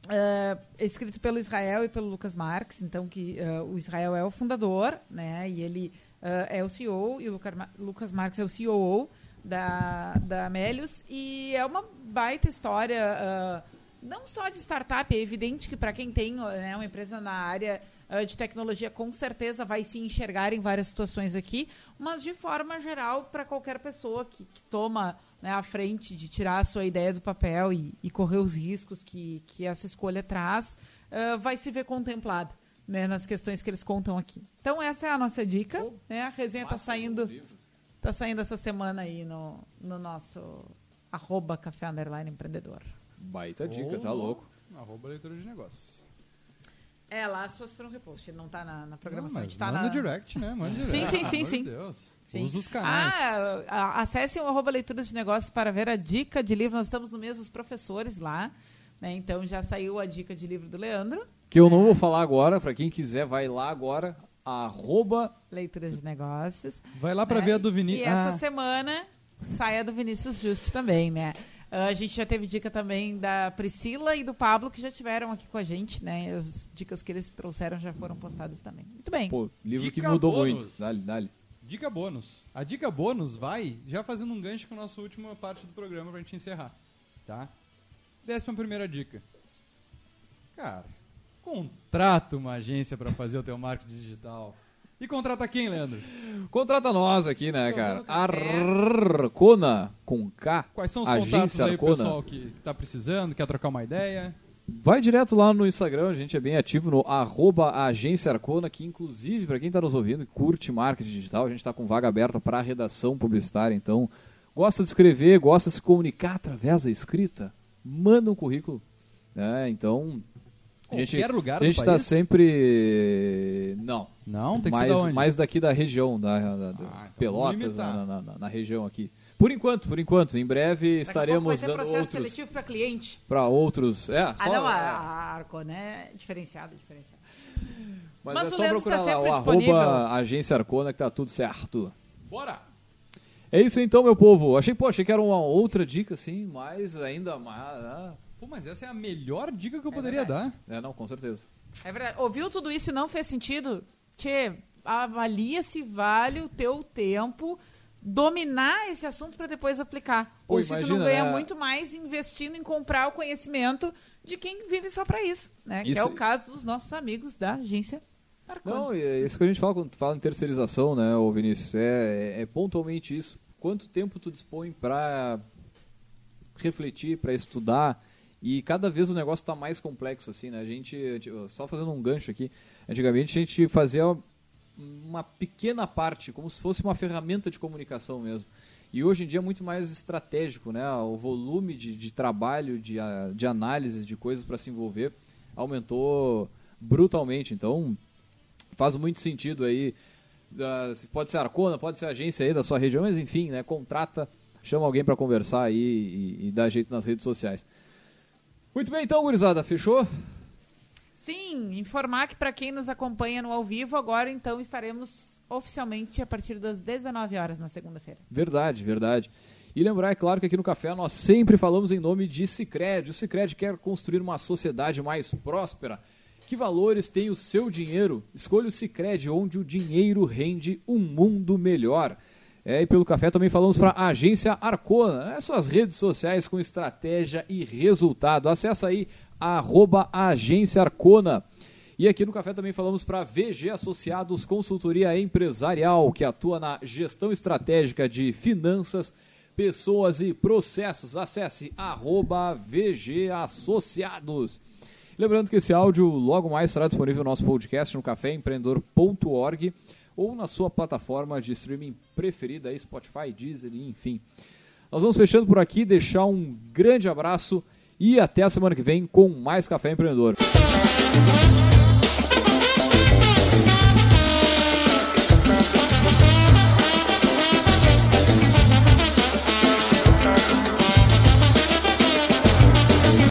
Uh, escrito pelo Israel e pelo Lucas Marx, então que uh, o Israel é o fundador, né? E ele uh, é o CEO e o Lucas Marx é o CEO da da Melius e é uma baita história, não só de startup, é evidente que para quem tem né, uma empresa na área de tecnologia com certeza vai se enxergar em várias situações aqui, mas de forma geral para qualquer pessoa que, que toma né, à frente de tirar a sua ideia do papel e, e correr os riscos que, que essa escolha traz, uh, vai se ver contemplada né, nas questões que eles contam aqui. Então essa é a nossa dica. Oh, né? A resenha está saindo, tá saindo essa semana aí no, no nosso arroba café underline empreendedor. Baita dica, tá louco. Arroba leitura de negócios. É, lá as suas foram repost, não está na, na programação. Não, mas tá manda na... direct, né? Manda direct. Sim, sim, sim, sim. Deus. sim. Usa os canais. Ah, acessem o arroba leituras de negócios para ver a dica de livro. Nós estamos no mês dos professores lá. Né? Então já saiu a dica de livro do Leandro. Que eu não vou falar agora, para quem quiser, vai lá agora, arroba... Leituras de negócios. Vai lá para né? ver a do Vinícius. E essa ah. semana sai a do Vinícius Juste também, né? Uh, a gente já teve dica também da Priscila e do Pablo, que já tiveram aqui com a gente, né? As dicas que eles trouxeram já foram postadas também. Muito bem. Pô, livro dica que mudou bônus. muito. Dale, dale. Dica bônus. A dica bônus vai já fazendo um gancho com a nossa última parte do programa pra gente encerrar. Tá? Décima primeira dica. Cara, contrata uma agência para fazer o teu marketing digital. E contrata quem, Leandro? Contrata nós aqui, né, cara? Arcona, com K. Quais são os contatos aí, Arcona. pessoal que, que tá precisando, quer trocar uma ideia? Vai direto lá no Instagram, a gente é bem ativo no arroba Agência Arcona, que inclusive, para quem está nos ouvindo e curte marketing digital, a gente está com vaga aberta para redação publicitária, então gosta de escrever, gosta de se comunicar através da escrita, manda um currículo. Né? Então, a gente, Qualquer lugar a gente está sempre. Não. Não? Tem que mais, ser da onde? mais daqui da região, da, da, da ah, então Pelotas, na, na, na, na, região aqui. Por enquanto, por enquanto. Em breve Daqui estaremos dando processo outros. seletivo para cliente. Para outros. É, ah, só, não, a, a Arcona é diferenciada, diferenciada. Mas, Mas é só procurar tá lá, o arroba agência Arcona que tá tudo certo. Bora! É isso então, meu povo. Achei, pô, achei que era uma outra dica, assim, mas ainda mais. Ah, Pô, mas essa é a melhor dica que eu é poderia verdade. dar. É, não, com certeza. É verdade. Ouviu tudo isso e não fez sentido? Tchê, avalia se vale o teu tempo dominar esse assunto para depois aplicar. Pô, Ou se imagina, tu não ganha é... muito mais investindo em comprar o conhecimento de quem vive só para isso, né? Isso... Que é o caso dos nossos amigos da agência Arcona. Não, é isso que a gente fala quando fala em terceirização, né, ô Vinícius? É, é, é pontualmente isso. Quanto tempo tu dispõe para refletir, para estudar, e cada vez o negócio está mais complexo, assim, né? A gente, só fazendo um gancho aqui, antigamente a gente fazia uma pequena parte, como se fosse uma ferramenta de comunicação mesmo. E hoje em dia é muito mais estratégico, né? O volume de, de trabalho, de, de análise de coisas para se envolver aumentou brutalmente. Então, faz muito sentido aí. Uh, pode ser Arcona, pode ser agência aí da sua região, mas enfim, né? Contrata, chama alguém para conversar aí e, e dá jeito nas redes sociais. Muito bem, então, gurizada, fechou? Sim, informar que para quem nos acompanha no ao vivo, agora então estaremos oficialmente a partir das 19 horas na segunda-feira. Verdade, verdade. E lembrar, é claro, que aqui no Café nós sempre falamos em nome de Cicred. O Cicred quer construir uma sociedade mais próspera. Que valores tem o seu dinheiro? Escolha o Cicred, onde o dinheiro rende um mundo melhor. É, e pelo café também falamos para a agência Arcona, né? suas redes sociais com estratégia e resultado. Acesse aí arroba agência Arcona. E aqui no café também falamos para VG Associados Consultoria Empresarial, que atua na gestão estratégica de finanças, pessoas e processos. Acesse arroba VG Associados. Lembrando que esse áudio logo mais será disponível no nosso podcast no caféempreendedor.org ou na sua plataforma de streaming preferida, Spotify, Deezer, enfim. Nós vamos fechando por aqui, deixar um grande abraço e até a semana que vem com mais Café Empreendedor.